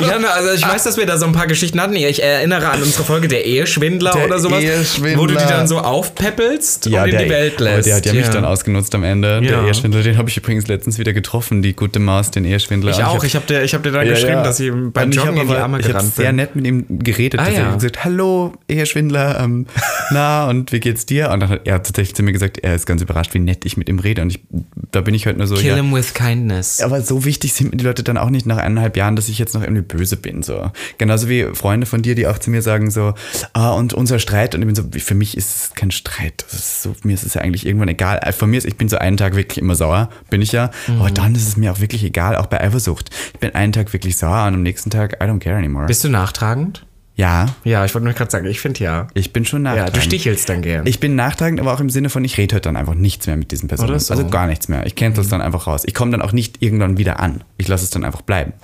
Ja, also ich weiß, dass wir da so ein paar Geschichten hatten. Ich erinnere an unsere Folge der Eheschwindler Der oder sowas, Eheschwindler. wo du die dann so aufpäppelst und in die Welt aber lässt. Der hat ja, mich dann ausgenutzt am Ende. Der Ja. Eheschwindler, den habe ich übrigens letztens wieder getroffen, die gute Maus, den Eheschwindler. Ich auch. Ich habe dir, ich hab dir dann Ja, geschrieben, ja. dass ich beim Und ich Joggen hab in die Arme Ich habe gerannt sehr bin. nett mit ihm geredet. Ah, ja. Ich gesagt, hallo, Eheschwindler, ähm, na, und wie geht's dir? Und dann hat er tatsächlich zu mir gesagt, er ist ganz überrascht, wie nett ich mit ihm rede. Und ich, da bin ich heute nur so, Kill him with kindness. aber so wichtig sind mir die Leute dann auch nicht nach eineinhalb Jahren, dass ich jetzt noch irgendwie böse bin. So. Genauso wie Freunde von dir, die auch zu mir sagen so, ah, und unser Streit, und ich bin so, für mich ist es kein Streit. So, mir ist es ja eigentlich irgendwann egal. Von mir ist, ich bin so einen Tag wirklich immer sauer, bin ich ja. Aber Mhm. dann ist es mir auch wirklich egal, auch bei Eifersucht. Ich bin einen Tag wirklich sauer und am nächsten Tag, I don't care anymore. Bist du nachtragend? ja, Ja, ich wollte nur gerade sagen, ich finde ja. ich bin schon Ja, nachtragend. du stichelst dann gern. Ich bin nachtragend, aber auch im Sinne von, ich rede heute dann einfach nichts mehr mit diesen Personen. Oder so. Mhm. Also gar nichts mehr. Ich cancel es dann einfach raus. Ich komme dann auch nicht irgendwann wieder an. Ich lasse es dann einfach bleiben.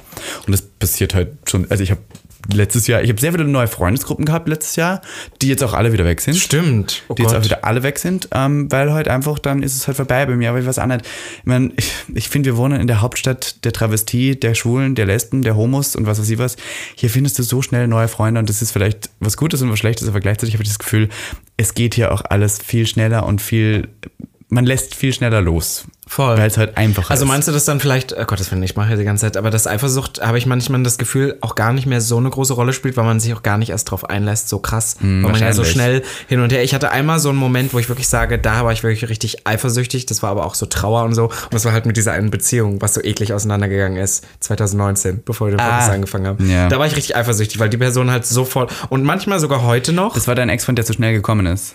Und das passiert halt schon. Also ich habe letztes Jahr, ich habe sehr viele neue Freundesgruppen gehabt letztes Jahr, die jetzt auch alle wieder weg sind. Stimmt. Oh die jetzt auch Gott. wieder alle weg sind, ähm, weil halt einfach dann ist es halt vorbei bei mir. Aber ich weiß auch nicht. Ich meine, ich, ich finde, wir wohnen in der Hauptstadt der Travestie, der Schwulen, der Lesben, der Homos und was weiß ich was. Hier findest du so schnell neue Freunde und das ist vielleicht was Gutes und was Schlechtes, aber gleichzeitig habe ich das Gefühl, es geht hier auch alles viel schneller und viel, man lässt viel schneller los. Voll. Weil es halt einfacher Also ist. meinst du das dann vielleicht, oh Gott, das finde ich, ich mache ja die ganze Zeit, aber das Eifersucht habe ich manchmal das Gefühl, auch gar nicht mehr so eine große Rolle spielt, weil man sich auch gar nicht erst drauf einlässt, so krass, weil man ja so schnell hin und her. Ich hatte einmal so einen Moment, wo ich wirklich sage, da war ich wirklich richtig eifersüchtig, das war aber auch so Trauer und so und das war halt mit dieser einen Beziehung, was so eklig auseinandergegangen ist, 2019, bevor wir den Podcast Ah, angefangen haben. ja. Da war ich richtig eifersüchtig, weil die Person halt sofort und manchmal sogar heute noch. das war dein Ex-Freund, der so schnell gekommen ist.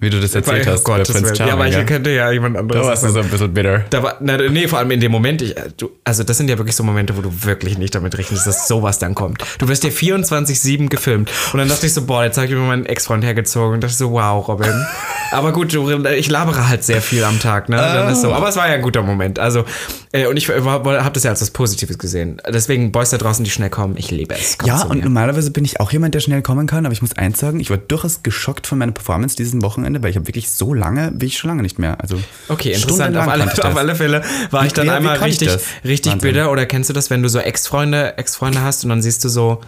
Wie du das erzählt Weil- hast. oh Gottes bei Prince Willen. Ja, aber ich gell? könnte ja jemand anderes. Da warst du so ein bisschen bitter. Da war, na, nee, vor allem in dem Moment, ich, äh, du, also das sind ja wirklich so Momente, wo du wirklich nicht damit rechnest, dass sowas dann kommt. Du wirst ja 24-7 gefilmt. Und dann dachte ich so, boah, jetzt habe ich mir meinen Ex-Freund hergezogen und dachte so, wow, Robin. Aber gut, du, ich labere halt sehr viel am Tag, ne? Dann ist so. Aber es war ja ein guter Moment. Also, äh, und ich habe das ja als was Positives gesehen. Deswegen, Boys da draußen, die schnell kommen, ich liebe es. Kommt Ja, und mir. normalerweise bin ich auch jemand, der schnell kommen kann, aber ich muss eins sagen, ich war durchaus geschockt von meiner Performance dieses Wochenende, weil ich habe wirklich so lange, wie ich schon lange nicht mehr. Also Okay, interessant. Auf alle, ich das. auf alle Fälle war Wie- ich dann wie- wie einmal ich richtig, richtig Wahnsinn. bitter. Oder kennst du das, wenn du so Ex-Freunde, Ex-Freunde hast und dann siehst du so,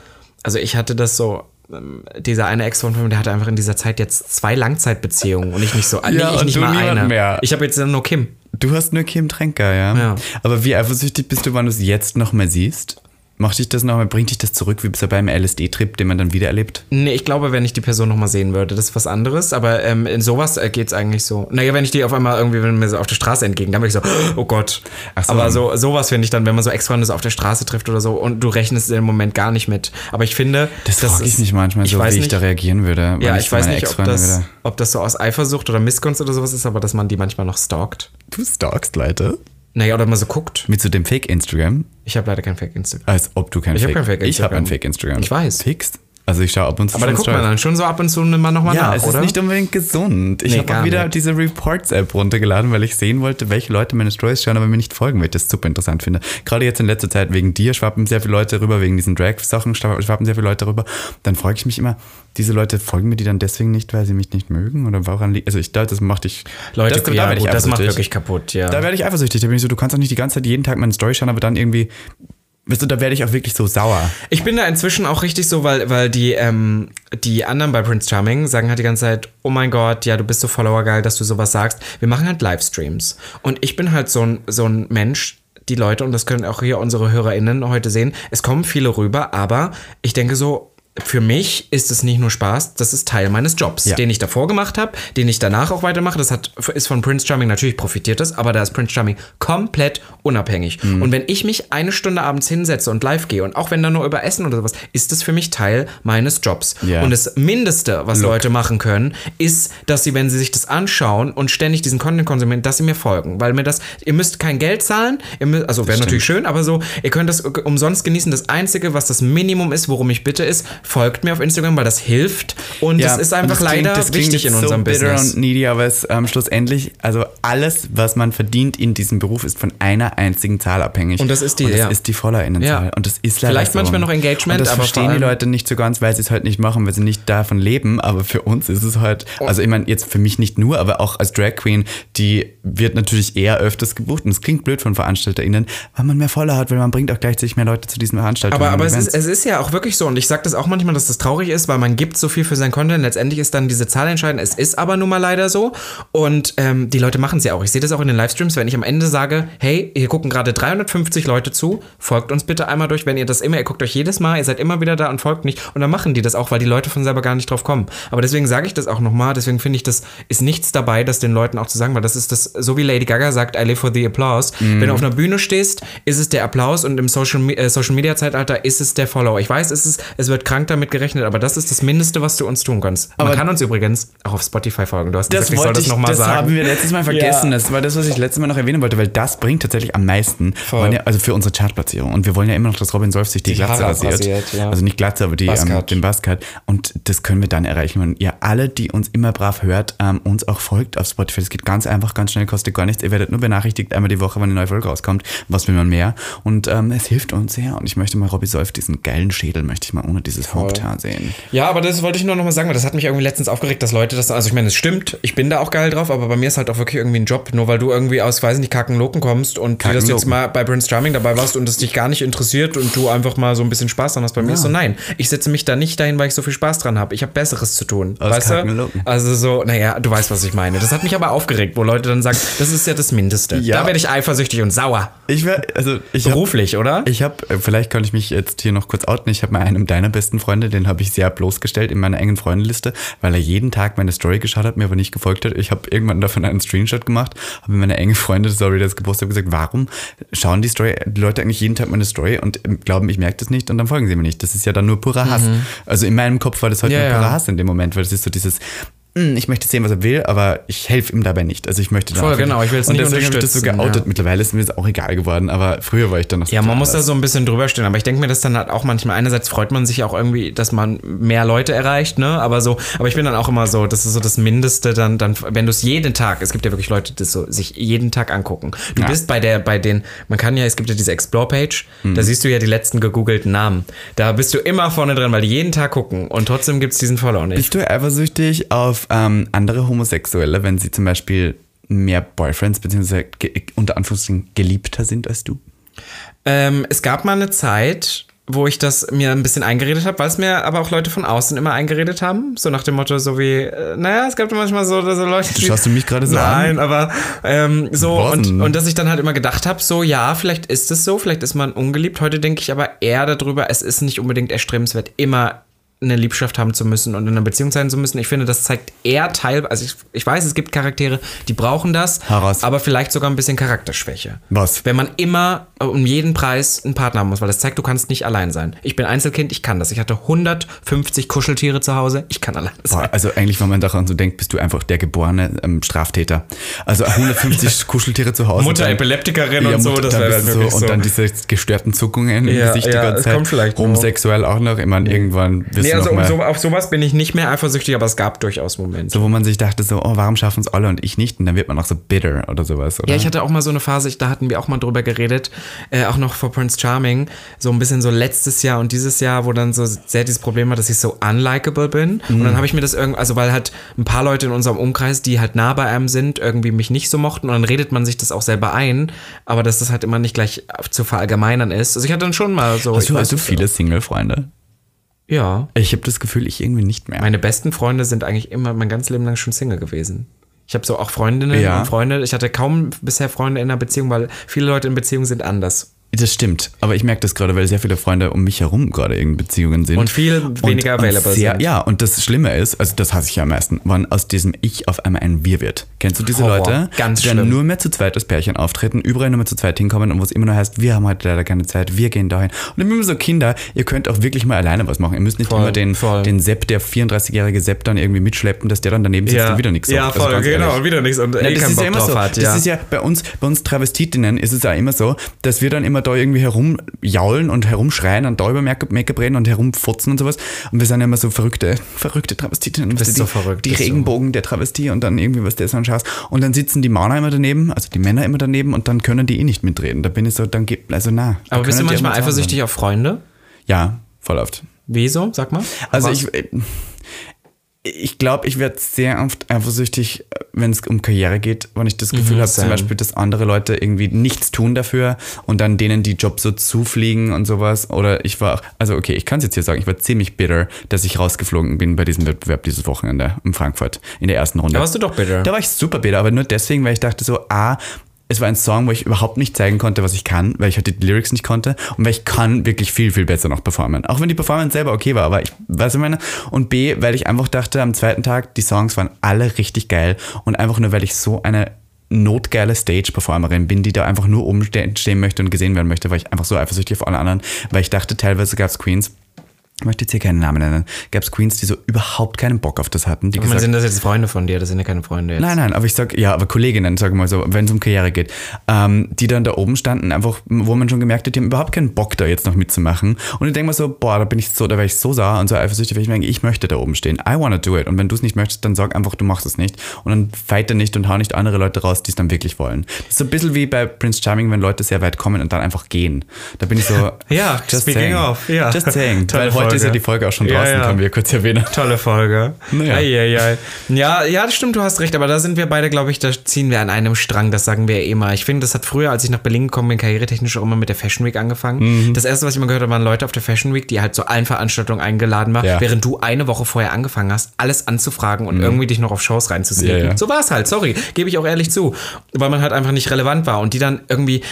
also ich hatte das so, ähm, dieser eine Ex-Freund von mir, der hatte einfach in dieser Zeit jetzt zwei Langzeitbeziehungen und ich nicht so, Ja, nee, ich nicht mal eine. mehr. Ich habe jetzt nur Kim. Du hast nur Kim Tränker, ja? Ja. Aber wie eifersüchtig bist du, wenn du es jetzt noch mal siehst? Macht dich das noch mal, bringt dich das zurück, wie beim LSD-Trip, den man dann wieder erlebt? Nee, ich glaube, wenn ich die Person nochmal sehen würde, das ist was anderes. Aber ähm, in sowas äh, geht's eigentlich so. Naja, wenn ich die auf einmal irgendwie, wenn mir so auf der Straße entgegen, dann bin ich so, oh Gott. Ach so. Aber so, sowas finde ich dann, wenn man so Ex-Freunde auf der Straße trifft oder so und du rechnest im Moment gar nicht mit. Aber ich finde, Das frage ich mich manchmal so, wie ich nicht- da reagieren würde. Ja, ich, so weiß nicht, ob das, ob das so aus Eifersucht oder Missgunst oder sowas ist, aber dass man die manchmal noch stalkt. Du stalkst Leute? Naja, oder mal so guckt. Mit so dem Fake-Instagram? Ich habe leider kein Fake-Instagram. Als ob du kein Ich hab Fake... kein Fake-Instagram. Ich habe ein Fake-Instagram. Ich weiß. Fix? Also ich schaue ab und zu Aber da guckt man dann schon so ab und zu mal nochmal Ja, nach, es oder? ist nicht unbedingt gesund. Ich Nee, habe wieder nicht. diese Reports-App runtergeladen, weil ich sehen wollte, welche Leute meine Stories schauen, aber mir nicht folgen, weil ich das super interessant finde. Gerade jetzt in letzter Zeit wegen dir schwappen sehr viele Leute rüber, wegen diesen Drag-Sachen schwa- schwappen sehr viele Leute rüber. Dann frage ich mich immer, diese Leute folgen mir die dann deswegen nicht, weil sie mich nicht mögen? Oder woran liegt? Also ich glaube, das macht dich... Leute, das, ja, ich gut, das macht wirklich kaputt, ja. Da werde ich eifersüchtig. Da bin ich so, du kannst doch nicht die ganze Zeit jeden Tag meine Story schauen, aber dann irgendwie Weißt du, da werde ich auch wirklich so sauer. Ich bin da inzwischen auch richtig so, weil, weil die, ähm, die anderen bei Prince Charming sagen halt die ganze Zeit, oh mein Gott, ja, du bist so Follower-geil, dass du sowas sagst. Wir machen halt Livestreams. Und ich bin halt so ein, so ein Mensch, die Leute, und das können auch hier unsere HörerInnen heute sehen, es kommen viele rüber, aber ich denke so, für mich ist es nicht nur Spaß, das ist Teil meines Jobs, Ja. den ich davor gemacht habe, den ich danach auch weitermache. Das hat, ist von Prince Charming natürlich profitiert das, aber da ist Prince Charming komplett unabhängig. Mhm. Und wenn ich mich eine Stunde abends hinsetze und live gehe und auch wenn da nur über Essen oder sowas, ist das für mich Teil meines Jobs. Ja. Und das Mindeste, was Leute machen können, ist, dass sie, wenn sie sich das anschauen und ständig diesen Content konsumieren, dass sie mir folgen. Weil mir das, ihr müsst kein Geld zahlen, ihr müsst, also wäre natürlich schön, aber so, ihr könnt das umsonst genießen. Das Einzige, was das Minimum ist, worum ich bitte, ist, folgt mir auf Instagram, weil das hilft. Und das ist einfach klingt- leider das wichtig in unserem so bitter Business. und needy, aber es ähm, schlussendlich, also alles, was man verdient in diesem Beruf, ist von einer einzigen Zahl abhängig. Und das ist die, und das ja. ist die FollowerInnenzahl. Ja. Und das ist leider Vielleicht so. manchmal noch Engagement, und das aber verstehen die Leute nicht so ganz, weil sie es halt nicht machen, weil sie nicht davon leben. Aber für uns ist es halt, also ich meine, jetzt für mich nicht nur, aber auch als Drag Queen, die wird natürlich eher öfters gebucht. Und es klingt blöd von VeranstalterInnen, weil man mehr Follower hat, weil man bringt auch gleichzeitig mehr Leute zu diesen Veranstaltungen. Aber, aber es, ist, es ist ja auch wirklich so, und ich sage das auch manchmal, dass das traurig ist, weil man gibt so viel für seinen Content. Letztendlich ist dann diese Zahl entscheidend. Es ist aber nun mal leider so. Und ähm, die Leute machen es ja auch. Ich sehe das auch in den Livestreams, wenn ich am Ende sage, hey, hier gucken gerade 350 Leute zu, folgt uns bitte einmal durch, wenn ihr das immer, ihr guckt euch jedes Mal, ihr seid immer wieder da und folgt nicht. Und dann machen die das auch, weil die Leute von selber gar nicht drauf kommen. Aber deswegen sage ich das auch nochmal, deswegen finde ich, das ist nichts dabei, das den Leuten auch zu sagen, weil das ist das, so wie Lady Gaga sagt, I live for the applause. Mhm. Wenn du auf einer Bühne stehst, ist es der Applaus und im Social, äh, Social Media Zeitalter ist es der Follower. Ich weiß, es, ist, es wird krank damit gerechnet, aber das ist das Mindeste, was du uns tun kannst. Man Aber- kann uns übrigens auch auf Spotify folgen. Du hast Das gesagt, ich soll das nochmal das sagen. haben wir letztes Mal vergessen. Ja. Das war das, was ich letztes Mal noch erwähnen wollte, weil das bringt tatsächlich am meisten. Ja, also für unsere Chartplatzierung. Und wir wollen ja immer noch, dass Robin Solf sich die, Glatze Haare rasiert. abrasiert, ja. Also nicht Glatze, aber die, ähm, den Buzzcut. Und das können wir dann erreichen, wenn ihr alle, die uns immer brav hört, ähm, uns auch folgt auf Spotify. Das geht ganz einfach, ganz schnell, kostet gar nichts. Ihr werdet nur benachrichtigt einmal die Woche, wenn eine neue Folge rauskommt. Was will man mehr? Und ähm, es hilft uns sehr. Und ich möchte mal Robin Solf, diesen geilen Schädel, möchte ich mal ohne dieses Haupthaar sehen. Ja, aber das wollte ich nur noch mal sagen, weil das hat mich irgendwie letztens aufgeregt, dass Leute das, also ich meine, es stimmt, ich bin da auch geil drauf, aber bei mir ist halt auch wirklich irgendwie ein Job, nur weil du irgendwie aus, weiß nicht, Kakenloken kommst und du das jetzt mal bei Prince Charming dabei warst und es dich gar nicht interessiert und du einfach mal so ein bisschen Spaß dran hast. Bei mir ist so, nein, ich setze mich da nicht dahin, weil ich so viel Spaß dran habe. Ich habe Besseres zu tun. Aus weißt du? Also so, naja, du weißt, was ich meine. Das hat mich aber aufgeregt, wo Leute dann sagen, das ist ja das Mindeste. Ja. Da werde ich eifersüchtig und sauer. Ich wär, also ich hab- Beruflich, oder? Ich habe, vielleicht kann ich mich jetzt hier noch kurz outen, ich habe mal einem deiner besten Freunde, den habe ich sehr bloßgestellt in meiner engen Freundeliste, weil er jeden Tag meine Story geschaut hat, mir aber nicht gefolgt hat. Ich habe irgendwann davon einen Screenshot gemacht, habe in meiner engen Freunde-Story das gepostet und gesagt, warum schauen die Story, die Leute eigentlich jeden Tag meine Story und ähm, glauben, ich merke das nicht und dann folgen sie mir nicht. Das ist ja dann nur purer Hass. Also in meinem Kopf war das heute Mhm. Ja, nur purer ja. Hass in dem Moment, weil das ist so dieses, "Hm, ich möchte sehen, was er will, aber ich helfe ihm dabei nicht. Also ich möchte Voll, genau, ich will's und nicht deswegen habe ich das so unterstützen, geoutet. ja. Mittlerweile ist mir das auch egal geworden, aber früher war ich dann noch so Ja, man muss da so ein bisschen drüber stehen, aber ich denke mir das dann halt auch manchmal. Einerseits freut man sich auch irgendwie, dass man mehr Leute erreicht, ne? Aber so, aber ich bin dann auch immer so, das ist so das Mindeste, dann, dann, wenn du es jeden Tag, es gibt ja wirklich Leute, die das so sich jeden Tag angucken. Du Ja. bist bei der, bei den, man kann ja, es gibt ja diese Explore-Page, Mhm. da siehst du ja die letzten gegoogelten Namen. Da bist du immer vorne drin, weil die jeden Tag gucken und trotzdem gibt es diesen Follow nicht. Bist du eifersüchtig auf ähm, andere Homosexuelle, wenn sie zum Beispiel mehr Boyfriends bzw. ge- unter Anführungszeichen geliebter sind als du? Ähm, es gab mal eine Zeit, wo ich das mir ein bisschen eingeredet habe, weil es mir aber auch Leute von außen immer eingeredet haben. So nach dem Motto, so wie, äh, naja, es gab manchmal so, so Leute. die- Schaust du mich gerade so an? Nein, aber ähm, so und, und dass ich dann halt immer gedacht habe, so ja, vielleicht ist es so, vielleicht ist man ungeliebt. Heute denke ich aber eher darüber, es ist nicht unbedingt erstrebenswert, immer eine Liebschaft haben zu müssen und in einer Beziehung sein zu müssen. Ich finde, das zeigt eher Teil, also ich, ich weiß, es gibt Charaktere, die brauchen das, Heraus. aber vielleicht sogar ein bisschen Charakterschwäche. Was? Wenn man immer um jeden Preis einen Partner haben muss, weil das zeigt, du kannst nicht allein sein. Ich bin Einzelkind, ich kann das. Ich hatte 150 Kuscheltiere zu Hause, ich kann allein sein. Boah, also eigentlich, wenn man daran so denkt, bist du einfach der geborene ähm, Straftäter. Also 150 Kuscheltiere zu Hause. Mutter dann- Epileptikerin Ja, und so, das dann wäre wirklich so, so. Und dann diese gestörten Zuckungen im Ja, Gesicht die ja, ganze es Zeit. kommt vielleicht. Homosexuell auch noch. Ich meine, irgendwann wirst Nee, also um so, auf sowas bin ich nicht mehr eifersüchtig, aber es gab durchaus Momente. so, wo man sich dachte so, oh, warum schaffen es alle und ich nicht? Und dann wird man auch so bitter oder sowas, oder? Ja, ich hatte auch mal so eine Phase, ich, da hatten wir auch mal drüber geredet, äh, auch noch vor Prince Charming, so ein bisschen so letztes Jahr und dieses Jahr, wo dann so sehr dieses Problem war, dass ich so unlikable bin. Und dann habe ich mir das irgendwie, also weil halt ein paar Leute in unserem Umkreis, die halt nah bei einem sind, irgendwie mich nicht so mochten und dann redet man sich das auch selber ein, aber dass das halt immer nicht gleich zu verallgemeinern ist. Also ich hatte dann schon mal so. hast du, hast du viele Single-Freunde? Ja. Ich habe das Gefühl, ich irgendwie nicht mehr. Meine besten Freunde sind eigentlich immer mein ganzes Leben lang schon Single gewesen. Ich habe so auch Freundinnen Ja. und Freunde. Ich hatte kaum bisher Freunde in einer Beziehung, weil viele Leute in Beziehungen sind anders. Das stimmt, aber ich merke das gerade, weil sehr viele Freunde um mich herum gerade in Beziehungen sind. Und viel weniger available sehr, sind. Ja, und das Schlimme ist, also das hasse ich ja am meisten, wann aus diesem Ich auf einmal ein Wir wird. Kennst du diese Horror. Leute, Ganz die dann nur mehr zu zweit als Pärchen auftreten, überall nur mehr zu zweit hinkommen und wo es immer nur heißt, wir haben heute leider keine Zeit, wir gehen dahin. Und dann immer so Kinder, ihr könnt auch wirklich mal alleine was machen. Ihr müsst nicht Voll, immer den, voll. den Sepp, der 34-jährige Sepp dann irgendwie mitschleppen, dass der dann daneben sitzt und wieder nichts Ja, sagt. Also voll, ganz genau, ehrlich. wieder nichts und Ja, eh das ist ja immer so. hat. Das Ja. ist ja bei uns, bei uns Travestitinnen ist es ja immer so, dass wir dann immer da irgendwie herumjaulen und herumschreien und da über Make-up Make reden und herumfotzen und sowas. Und wir sind ja immer so verrückte, verrückte Travestitinnen. Bist die, so verrückt, Die. Regenbogen der Travestie und dann irgendwie was der so Scheiß. Und dann sitzen die Männer immer daneben, also die Männer immer daneben und dann können die eh nicht mitreden. Da bin ich so, dann gibt, also na. Aber bist du manchmal eifersüchtig auf Freunde? sein. Ja, voll oft. Wieso? Sag mal. Also Was? ich, äh, ich glaube, ich werde sehr oft eifersüchtig, wenn es um Karriere geht, wenn ich das Gefühl Mhm, habe, zum. Beispiel, dass andere Leute irgendwie nichts tun dafür und dann denen die Jobs so zufliegen und sowas. Oder ich war, also okay, ich kann es jetzt hier sagen, ich war ziemlich bitter, dass ich rausgeflogen bin bei diesem Wettbewerb dieses Wochenende in Frankfurt in der ersten Runde. Da warst du doch bitter. Da war ich super bitter, aber nur deswegen, weil ich dachte so, A, es war ein Song, wo ich überhaupt nicht zeigen konnte, was ich kann, weil ich halt die Lyrics nicht konnte und weil ich kann wirklich viel, viel besser noch performen. Auch wenn die Performance selber okay war, aber ich weiß ich meine. Und B, weil ich einfach dachte, am zweiten Tag, die Songs waren alle richtig geil und einfach nur, weil ich so eine notgeile Stage-Performerin bin, die da einfach nur oben ste- stehen möchte und gesehen werden möchte, war ich einfach so eifersüchtig auf alle anderen, weil ich dachte, teilweise gab es Queens, ich möchte jetzt hier keinen Namen nennen, gab es Queens, die so überhaupt keinen Bock auf das hatten, die meine, gesagt sind das jetzt Freunde von dir? Das sind ja keine Freunde jetzt. Nein, nein, aber ich sag, ja, aber Kolleginnen, sag mal so, wenn es um Karriere geht, ähm, die dann da oben standen, einfach, wo man schon gemerkt hat, die haben überhaupt keinen Bock, da jetzt noch mitzumachen. Und ich denke mir so, boah, da bin ich so, da wäre ich so sauer und so eifersüchtig, weil ich mir denke, ich möchte da oben stehen. I wanna do it. Und wenn du es nicht möchtest, dann sag einfach, du machst es nicht. Und dann fighte nicht und hau nicht andere Leute raus, die es dann wirklich wollen. Das ist so ein bisschen wie bei Prince Charming, wenn Leute sehr weit kommen und dann einfach gehen. Da bin ich so, Ja, speaking of, ja. Just saying. Weil heute ist ja Folge. die Folge auch schon Ja, draußen, ja. können wir kurz erwähnen. Tolle Folge. Naja. Eieiei. Ja, ja, das stimmt, du hast recht, aber da sind wir beide, glaube ich, da ziehen wir an einem Strang, das sagen wir ja immer. Ich finde, das hat früher, als ich nach Berlin gekommen bin, karrieretechnisch auch immer mit der Fashion Week angefangen. Mhm. Das erste, was ich immer gehört habe, waren Leute auf der Fashion Week, die halt zu allen Veranstaltungen eingeladen waren, Ja. während du eine Woche vorher angefangen hast, alles anzufragen und irgendwie dich noch auf Shows reinzusehen. Mhm. Ja, ja. So war es halt, sorry, gebe ich auch ehrlich zu, weil man halt einfach nicht relevant war und die dann irgendwie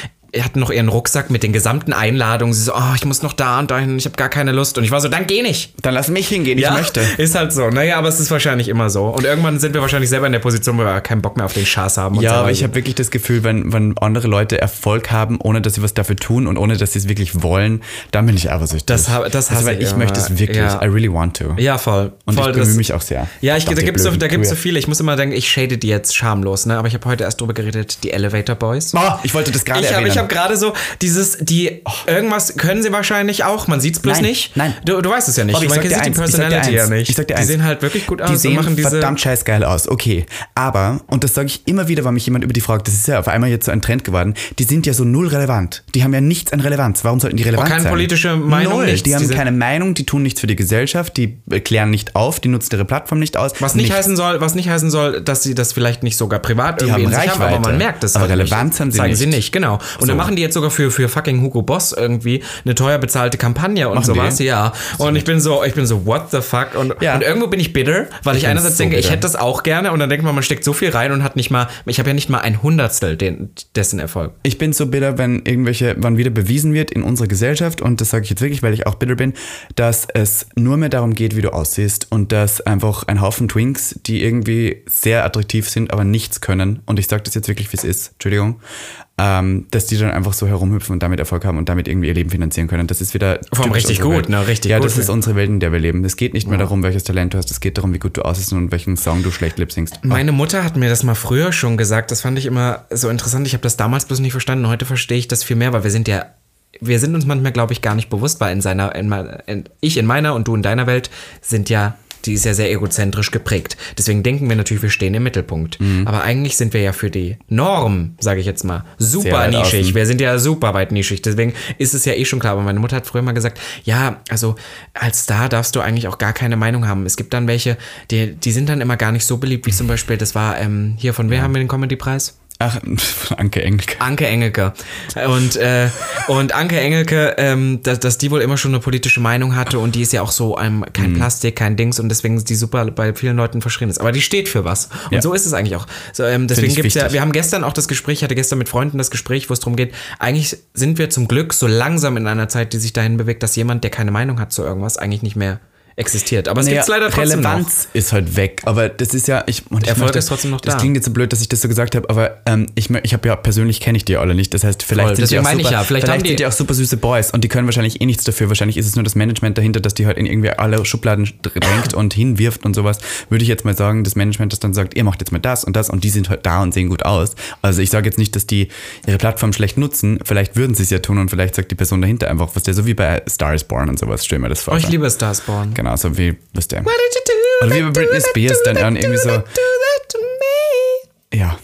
hatten noch ihren Rucksack mit den gesamten Einladungen. Sie so, oh, ich muss noch da und dahin, ich habe gar keine Lust. Und ich war so, dann geh nicht. Dann lass mich hingehen, Ja, ich möchte. Ist halt so. Naja, aber es ist wahrscheinlich immer so. Und irgendwann sind wir wahrscheinlich selber in der Position, wo wir keinen Bock mehr auf den Schaß haben. Ja, aber ich habe wirklich das Gefühl, wenn, wenn andere Leute Erfolg haben, ohne dass sie was dafür tun und ohne dass sie es wirklich wollen, dann bin ich eifersüchtig. Das hab- das also, weil ich immer. möchte es wirklich. Ja. I really want to. Ja, voll. Und voll ich bemühe das- mich auch sehr. Ja, ich, da die gibt's so, so viele. Ich muss immer denken, ich shade die jetzt schamlos, ne? Aber ich habe heute erst drüber geredet, die Elevator Boys. Oh, ich wollte das gerade Ich habe erwähnen. ich hab gerade so dieses, die, irgendwas können sie wahrscheinlich auch, man sieht's bloß Nein, nicht. nein. Du, du weißt es ja nicht. Ich man sag dir sieht die eins, dir Personality ja nicht. ich sag dir die eins. sehen halt wirklich gut aus die und sehen diese. verdammt scheiß geil aus, okay. Aber, und das sage ich immer wieder, weil mich jemand über die fragt, das ist ja auf einmal jetzt so ein Trend geworden, die sind ja so null relevant. Die haben ja nichts an Relevanz. Warum sollten die relevant Oh, keine sein? politische Meinung, Null. nichts. Die haben Diese- keine Meinung, die tun nichts für die Gesellschaft, die klären nicht auf, die nutzen ihre Plattform nicht aus. Was nicht Nichts. heißen soll, was nicht heißen soll, dass sie das vielleicht nicht sogar privat Die irgendwie haben in sich haben, aber Reichweite. man merkt es Aber halt Relevanz nicht. haben sie Zeigen nicht. sie nicht, genau. Und So. dann machen die jetzt sogar für, für fucking Hugo Boss irgendwie eine teuer bezahlte Kampagne und Machen sowas, die? ja. Und ich bin so, ich bin so, what the fuck? Und, Ja. und irgendwo bin ich bitter, weil ich, bin einerseits so denke, ich bitter. hätte das auch gerne und dann denkt man, man steckt so viel rein und hat nicht mal, ich habe ja nicht mal ein Hundertstel den, dessen Erfolg. Ich bin so bitter, wenn irgendwelche, wann wieder bewiesen wird in unserer Gesellschaft, und das sage ich jetzt wirklich, weil ich auch bitter bin, dass es nur mehr darum geht, wie du aussiehst und dass einfach ein Haufen Twinks, die irgendwie sehr attraktiv sind, aber nichts können, und ich sage das jetzt wirklich, wie es ist, Entschuldigung, ähm, dass die dann einfach so herumhüpfen und damit Erfolg haben und damit irgendwie ihr Leben finanzieren können. Das ist wieder Vor allem typisch richtig gut, Welt. ne? Richtig ja, gut. das ist unsere Welt, in der wir leben. Es geht nicht mehr darum, welches Talent du hast, es geht darum, wie gut du aussiehst und welchen Song du schlecht lip singst. Meine Mutter hat mir das mal früher schon gesagt. Das fand ich immer so interessant. Ich habe das damals bloß nicht verstanden. Heute verstehe ich das viel mehr, weil wir sind ja wir sind uns manchmal, glaube ich, gar nicht bewusst, weil in seiner, in, in, ich in meiner und du in deiner Welt sind ja die ist ja sehr egozentrisch geprägt. Deswegen denken wir natürlich, wir stehen im Mittelpunkt. Mhm. Aber eigentlich sind wir ja für die Norm, sage ich jetzt mal, super nischig. außen. Wir sind ja super weit nischig. Deswegen ist es ja eh schon klar. Aber meine Mutter hat früher mal gesagt, ja, also als Star darfst du eigentlich auch gar keine Meinung haben. Es gibt dann welche, die, die sind dann immer gar nicht so beliebt, wie zum Beispiel, das war ähm, hier von wer haben wir den Comedy-Preis? Ach, Anke Engelke. Anke Engelke. Und, äh, und Anke Engelke, ähm, dass, dass die wohl immer schon eine politische Meinung hatte und die ist ja auch so ähm, kein Mhm. Plastik, kein Dings und deswegen ist die super bei vielen Leuten verschrien ist. Aber die steht für was. Und Ja. so ist es eigentlich auch. So, ähm, deswegen gibt's ja, wir haben gestern auch das Gespräch, ich hatte gestern mit Freunden das Gespräch, wo es darum geht, eigentlich sind wir zum Glück so langsam in einer Zeit, die sich dahin bewegt, dass jemand, der keine Meinung hat zu irgendwas, eigentlich nicht mehr existiert. Aber es Naja, gibt's leider trotzdem noch. Relevanz ist halt weg, aber das ist ja, ich, und Erfolg möchte- ist trotzdem noch Das da. klingt jetzt so blöd, dass ich das so gesagt habe, aber ähm, ich, ich habe ja persönlich kenne ich die alle nicht. Das heißt, vielleicht Voll, sind die auch meine ich super, ja, vielleicht haben die- sind die auch super süße Boys und die können wahrscheinlich eh nichts dafür. Wahrscheinlich ist es nur das Management dahinter, dass die halt in irgendwie alle Schubladen drängt und hinwirft und sowas. Würde ich jetzt mal sagen, das Management, das dann sagt, ihr macht jetzt mal das und das und die sind halt da und sehen gut aus. Also ich sage jetzt nicht, dass die ihre Plattform schlecht nutzen. Vielleicht würden sie es ja tun und vielleicht sagt die Person dahinter einfach, was der so wie bei Star is Born und sowas. Stell mir das vor. Oh, ich liebe Starspawn. Genau, so wie, was der. What did you do? Oder wie bei Britney Spears dann irgendwie so-. Ja.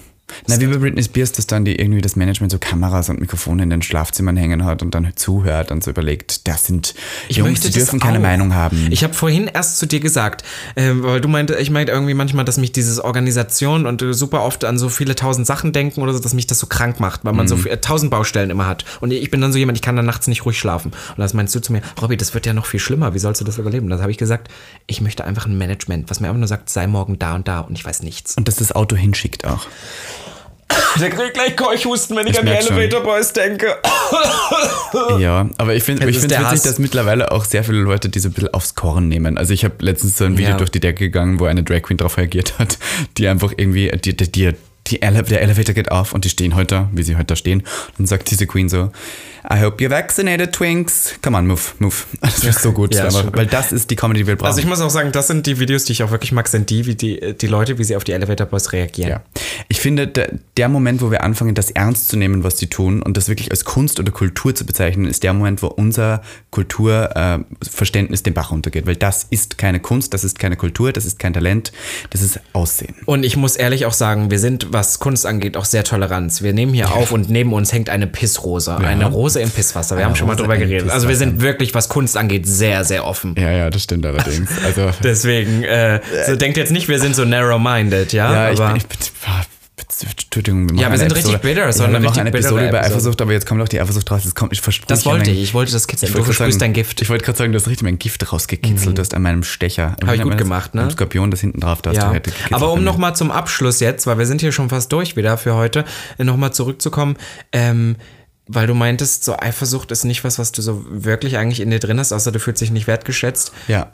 Na, wie bei Britney Spears, dass dann die irgendwie das Management so Kameras und Mikrofone in den Schlafzimmern hängen hat und dann zuhört und so überlegt, das sind Jungs, die das dürfen keine auch. Meinung haben. Ich habe vorhin erst zu dir gesagt, ähm, weil du meinte, ich meinte irgendwie manchmal, dass mich dieses Organisation und äh, super oft an so viele tausend Sachen denken oder so, dass mich das so krank macht, weil man Mhm. so viel, äh, tausend Baustellen immer hat. Und ich bin dann so jemand, ich kann dann nachts nicht ruhig schlafen. Und das meinst du zu mir, Robby, das wird ja noch viel schlimmer, wie sollst du das überleben? Und das habe ich gesagt, ich möchte einfach ein Management, was mir einfach nur sagt, sei morgen da und da und ich weiß nichts. und dass das Auto hinschickt auch. Der kriegt gleich Keuchhusten, wenn Ich an die merk schon. Elevator Boys denke. Ja, aber ich finde ich finde der witzig, Hass. dass mittlerweile auch sehr viele Leute die so ein bisschen aufs Korn nehmen. Also ich habe letztens so ein Video Ja. durch die Decke gegangen, wo eine Drag Queen darauf reagiert hat, die einfach irgendwie, die, die, die, die Ele der Elevator geht auf und die stehen heute wie sie heute stehen. Und dann sagt diese Queen so, I hope you're vaccinated, Twinks. Come on, move, move. Das ist so gut, Ja, schon. weil das ist die Comedy, die wir brauchen. Also ich muss auch sagen, das sind die Videos, die ich auch wirklich mag, sind die, wie die, die Leute, wie sie auf die Elevator Boys reagieren. Ja. Ich finde, der, der Moment, wo wir anfangen, das ernst zu nehmen, was sie tun und das wirklich als Kunst oder Kultur zu bezeichnen, ist der Moment, wo unser Kulturverständnis äh, den Bach runtergeht. Weil das ist keine Kunst, das ist keine Kultur, das ist kein Talent, das ist Aussehen. Und ich muss ehrlich auch sagen, wir sind, was Kunst angeht, auch sehr tolerant. Wir nehmen hier auf und neben uns hängt eine Pissrose. Eine Rose im Pisswasser. Wir haben schon mal drüber geredet. Also wir sind wirklich, was Kunst angeht, sehr, sehr offen. Ja, ja, das stimmt allerdings. Also, Deswegen, äh, so denkt jetzt nicht, wir sind so narrow-minded, ja? ja, ich aber bin, ich bin, ah, Entschuldigung, wir Ja, wir sind richtig bitter, ja, wir machen eine Episode über. Eifersucht, aber jetzt kommt auch die Eifersucht raus. Das kommt, ich das wollte ich. Ich wollte das kitzeln. Ich Du versprühst dein Gift. Ich wollte gerade sagen, du hast richtig mein Gift rausgekitzelt hast an meinem Stecher. Habe ich gut gemacht, ne? Ein Skorpion, das hinten drauf, da du Ja, aber um nochmal zum Abschluss jetzt, weil wir sind hier schon fast durch wieder für heute, nochmal zurückzukommen, ähm, weil du meintest, so Eifersucht ist nicht was, was du so wirklich eigentlich in dir drin hast, außer du fühlst dich nicht wertgeschätzt. Ja,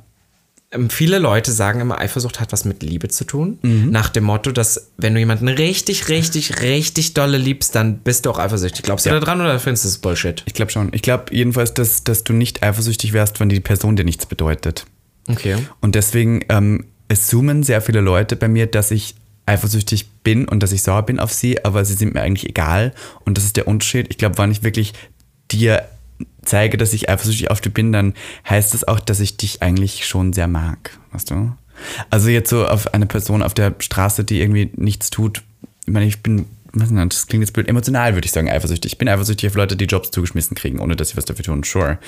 Ähm, viele Leute sagen immer, Eifersucht hat was mit Liebe zu tun. Mhm. Nach dem Motto, dass wenn du jemanden richtig, richtig, richtig dolle liebst, dann bist du auch eifersüchtig. Glaubst du Ja. da dran oder findest du das Bullshit? ich glaube schon. Ich glaube jedenfalls, dass, dass du nicht eifersüchtig wärst, wenn die Person dir nichts bedeutet. Okay. Und deswegen ähm, assumen sehr viele Leute bei mir, dass ich eifersüchtig bin und dass ich sauer bin auf sie, aber sie sind mir eigentlich egal. Und das ist der Unterschied. Ich glaube, wenn ich wirklich dir zeige, dass ich eifersüchtig auf dich bin, dann heißt das auch, dass ich dich eigentlich schon sehr mag. Weißt du? Also jetzt so auf eine Person auf der Straße, die irgendwie nichts tut. Ich meine, ich bin, was denn, das klingt jetzt blöd, emotional würde ich sagen, eifersüchtig. Ich bin eifersüchtig auf Leute, die Jobs zugeschmissen kriegen, ohne dass sie was dafür tun, sure.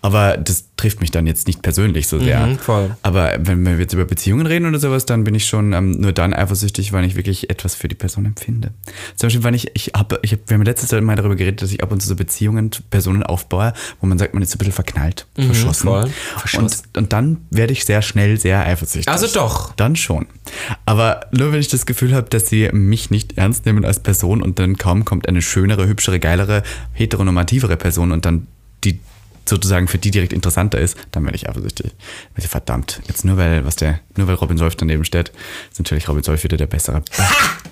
Aber das trifft mich dann jetzt nicht persönlich so sehr. Mhm, voll. Aber wenn wir jetzt über Beziehungen reden oder sowas, dann bin ich schon ähm, nur dann eifersüchtig, wenn ich wirklich etwas für die Person empfinde. Zum Beispiel, wenn ich, ich habe, ich hab, wir haben letztes Mal darüber geredet, dass ich ab und zu so Beziehungen, Personen aufbaue, wo man sagt, man ist so ein bisschen verknallt, verschossen. Mhm, voll. Verschossen. Und, und dann werde ich sehr schnell sehr eifersüchtig. Also doch. Dann schon. Aber nur wenn ich das Gefühl habe, dass sie mich nicht ernst nehmen als Person und dann kaum kommt eine schönere, hübschere, geilere, heteronormativere Person und dann die sozusagen für die direkt interessanter ist, dann werde ich eifersüchtig. Also verdammt, jetzt nur weil, was der, nur weil Robin Solf daneben steht, ist natürlich Robin Solf wieder der bessere.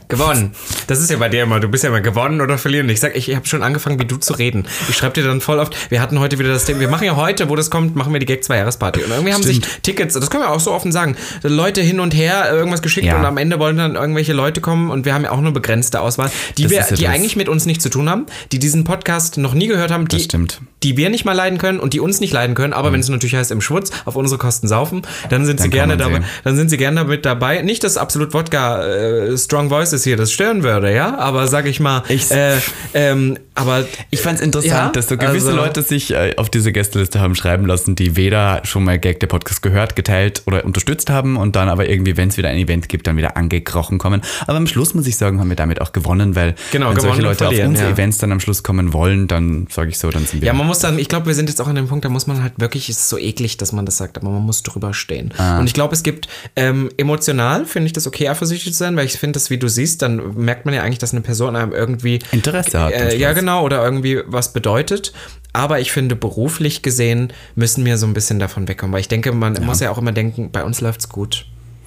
Gewonnen. Das ist ja bei dir immer. Du bist ja immer gewonnen oder verlieren. Ich sag, ich, ich habe schon angefangen, wie du zu reden. Ich schreibe dir dann voll oft. Wir hatten heute wieder das Thema. Wir machen ja heute, wo das kommt, machen wir die Gag 2 Jahresparty. Und irgendwie haben sich Tickets, das können wir auch so offen sagen, Leute hin und her irgendwas geschickt Ja. und am Ende wollen dann irgendwelche Leute kommen und wir haben ja auch nur begrenzte Auswahl, die, Das wir, ist ja die das. eigentlich mit uns nichts zu tun haben, die diesen Podcast noch nie gehört haben, die, stimmt. die wir nicht mal leiden können und die uns nicht leiden können. Aber wenn es natürlich heißt, im Schwutz auf unsere Kosten saufen, dann sind sie Dann kann gerne dabei. sehen. Dann sind sie gerne damit dabei. Nicht, dass absolut Wodka äh, Strong Voices hier das stören würde, ja. Aber sag ich mal, Ich- äh, ähm, aber Ich fand es interessant, Ja, dass so gewisse also- Leute sich äh, auf diese Gästeliste haben schreiben lassen, die weder schon mal Gag der Podcast gehört, geteilt oder unterstützt haben und dann aber irgendwie, wenn es wieder ein Event gibt, dann wieder angekrochen kommen. Aber am Schluss muss ich sagen, haben wir damit auch gewonnen, weil Genau, wenn solche Leute auf unsere ja. Events dann am Schluss kommen wollen, dann sage ich so, dann sind wir. Ja, man muss dann, ich glaube, wir sind jetzt auch an dem Punkt, da muss man halt wirklich, es ist so eklig, dass man das sagt, aber man muss drüber stehen. Ah. Und ich glaube, es gibt ähm, emotional, finde ich das okay, eifersüchtig zu sein, weil ich finde, dass, wie du siehst, dann merkt man ja eigentlich, dass eine Person einem irgendwie Interesse hat Äh, ja, genau, oder irgendwie was bedeutet. Aber ich finde, beruflich gesehen müssen wir so ein bisschen davon wegkommen, weil ich denke, man muss ja auch immer denken, bei uns läuft's gut.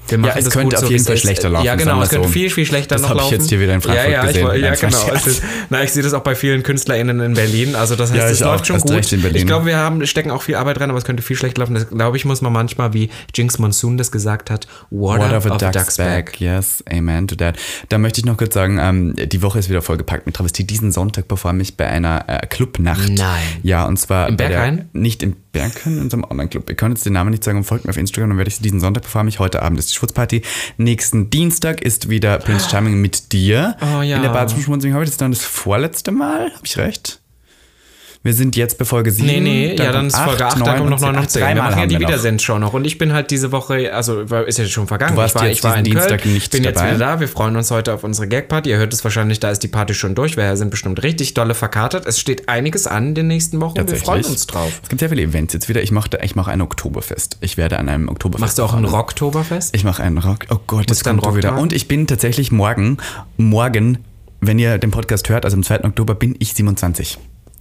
Wir machen es das könnte gut, auf so, jeden es Fall schlechter laufen, Ja, genau, es könnte so. viel, viel schlechter Das noch hab ich laufen. jetzt hier wieder in Frankfurt ja, ja, gesehen. Ich, ja, genau. Es ist, na, ich sehe das auch bei vielen KünstlerInnen in Berlin. Also das heißt, Ja, es ich läuft schon gut. in. Ich glaube, wir haben, stecken auch viel Arbeit rein, aber es könnte viel schlechter laufen. Das, glaube ich, muss man manchmal, wie Jinx Monsoon das gesagt hat, water, Water of a of duck's, duck's back. back. Yes, amen to that. Da möchte ich noch kurz sagen, ähm, die Woche ist wieder vollgepackt mit Travestie. Diesen Sonntag performe ich bei einer äh, Clubnacht. Nein. Ja, und zwar Im Berghain? Nicht im Berghain, in unserem Online-Club. Ich kann jetzt den Namen nicht sagen und folgt mir auf Instagram, dann werde ich sie diesen Sonntag performen. Ich heute Abend ist die Schwurzparty. Nächsten Dienstag ist wieder Prince Charming mit dir. Oh ja. In der Bar zum Schmunzeln habe ich das dann das vorletzte Mal. Habe ich recht? Wir sind jetzt bei Folge 7. Nee, nee, ja, dann ist Folge 8, dann kommt noch 9 und 10. Wir Dreimal machen ja die wir. Wiedersendshow noch. Und ich bin halt diese Woche, also ist ja schon vergangen. Du warst ich war, jetzt ich war in diesen Köln, Dienstag nicht bin jetzt dabei. wieder da. Wir freuen uns heute auf unsere Gag-Party. Ihr hört es wahrscheinlich, da ist die Party schon durch. Wir sind bestimmt richtig dolle verkatert. Es steht einiges an in den nächsten Wochen. Wir freuen uns drauf. Es gibt sehr viele Events jetzt wieder. Ich mache ich mache ein Oktoberfest. Ich werde an einem Oktoberfest. Machst du auch ein. Rocktoberfest? Ich mache einen Rock. Oh Gott, das kommt doch wieder. Und ich bin tatsächlich morgen, morgen, wenn ihr den Podcast hört, also am 2. Oktober, bin ich 27.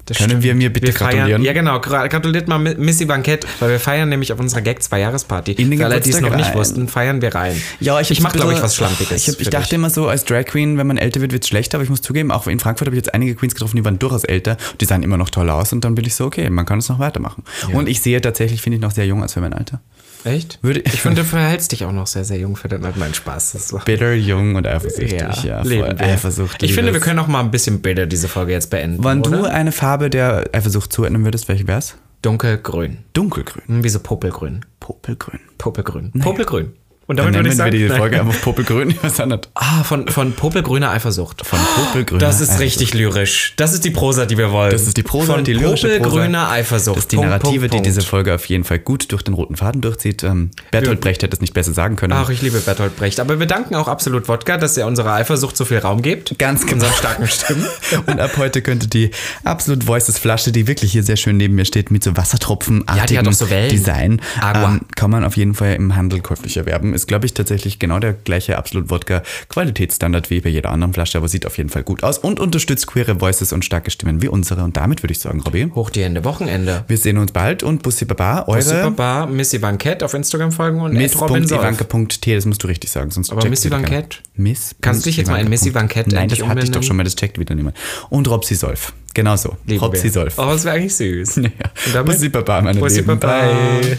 Das Können stimmt. wir mir bitte wir feiern, gratulieren? Ja, genau. Gra- Gratuliert mal Mi- Missy Bankett, weil wir feiern nämlich auf unserer Gag zwei Jahresparty. In den Für alle, die es noch nicht rein. wussten, feiern wir rein. Ja, ich, ich mache, glaube ich, was Schlampiges. Ich, hab, ich dachte dich. immer so, als Drag Queen, wenn man älter wird, wird es schlechter, aber ich muss zugeben, auch in Frankfurt habe ich jetzt einige Queens getroffen, die waren durchaus älter, die sahen immer noch toll aus und dann bin ich so, okay, man kann es noch weitermachen. Und ich sehe tatsächlich, finde ich, noch sehr jung als für mein Alter. Echt? Würde- ich finde, du verhältst dich auch noch sehr, sehr jung für den mein Spaß. Das war Bitter, jung und eifersüchtig. Ja, voll. wir. Eifersucht. Ich finde, wir können auch mal ein bisschen bitter diese Folge jetzt beenden. Wenn du eine Farbe der Eifersucht zuordnen würdest, welche wär's? Dunkelgrün. Dunkelgrün. Hm, Wie so Popelgrün. Popelgrün. Popelgrün. Popelgrün. Und Dann damit würde nennen ich wir sagen. die Nein. Folge einfach Popelgrün. Ah, von, von Popelgrüner Eifersucht. Von Popelgrün. Das ist richtig lyrisch. Das ist die Prosa, die wir wollen. Das ist die Prosa, von die lyrische Prosa. Popelgrüner Eifersucht. Das ist die Punkt, Narrative, Punkt, die Punkt. diese Folge auf jeden Fall gut durch den roten Faden durchzieht. Ähm, Bertolt Brecht hätte es nicht besser sagen können. Ach, ich liebe Bertolt Brecht. Aber wir danken auch absolut Wodka, dass er unserer Eifersucht so viel Raum gibt. Ganz genau. Unseren starken Stimmen. Und ab heute könnte die Absolut Voices Flasche, die wirklich hier sehr schön neben mir steht, mit so Wassertropfenartigem Ja, die hat auch so Wellen. Design, ähm, kann man auf jeden Fall im Handel käuflich erwerben. Ist, glaube ich, tatsächlich genau der gleiche Absolut Wodka Qualitätsstandard wie bei jeder anderen Flasche, aber sieht auf jeden Fall gut aus und unterstützt queere Voices und starke Stimmen wie unsere. Und damit würde ich sagen, Robby, Hoch die Hände, Wochenende. wir sehen uns bald und Bussi Baba, eure Super Missy Bankett auf Instagram folgen und miss.ivanka.t, das musst du richtig sagen, sonst Aber Missy. Bankett? Miss. Kannst du dich jetzt mal in Missy Bankett Nein, das hatte ich doch schon mal, das checkt wieder niemand. Und Robsi Solf. Genau so. Robsi. Solf. Oh, das wäre eigentlich süß. Ja. Und damit- Bussi Baba, meine Bussi Lieben. Baba. Bye.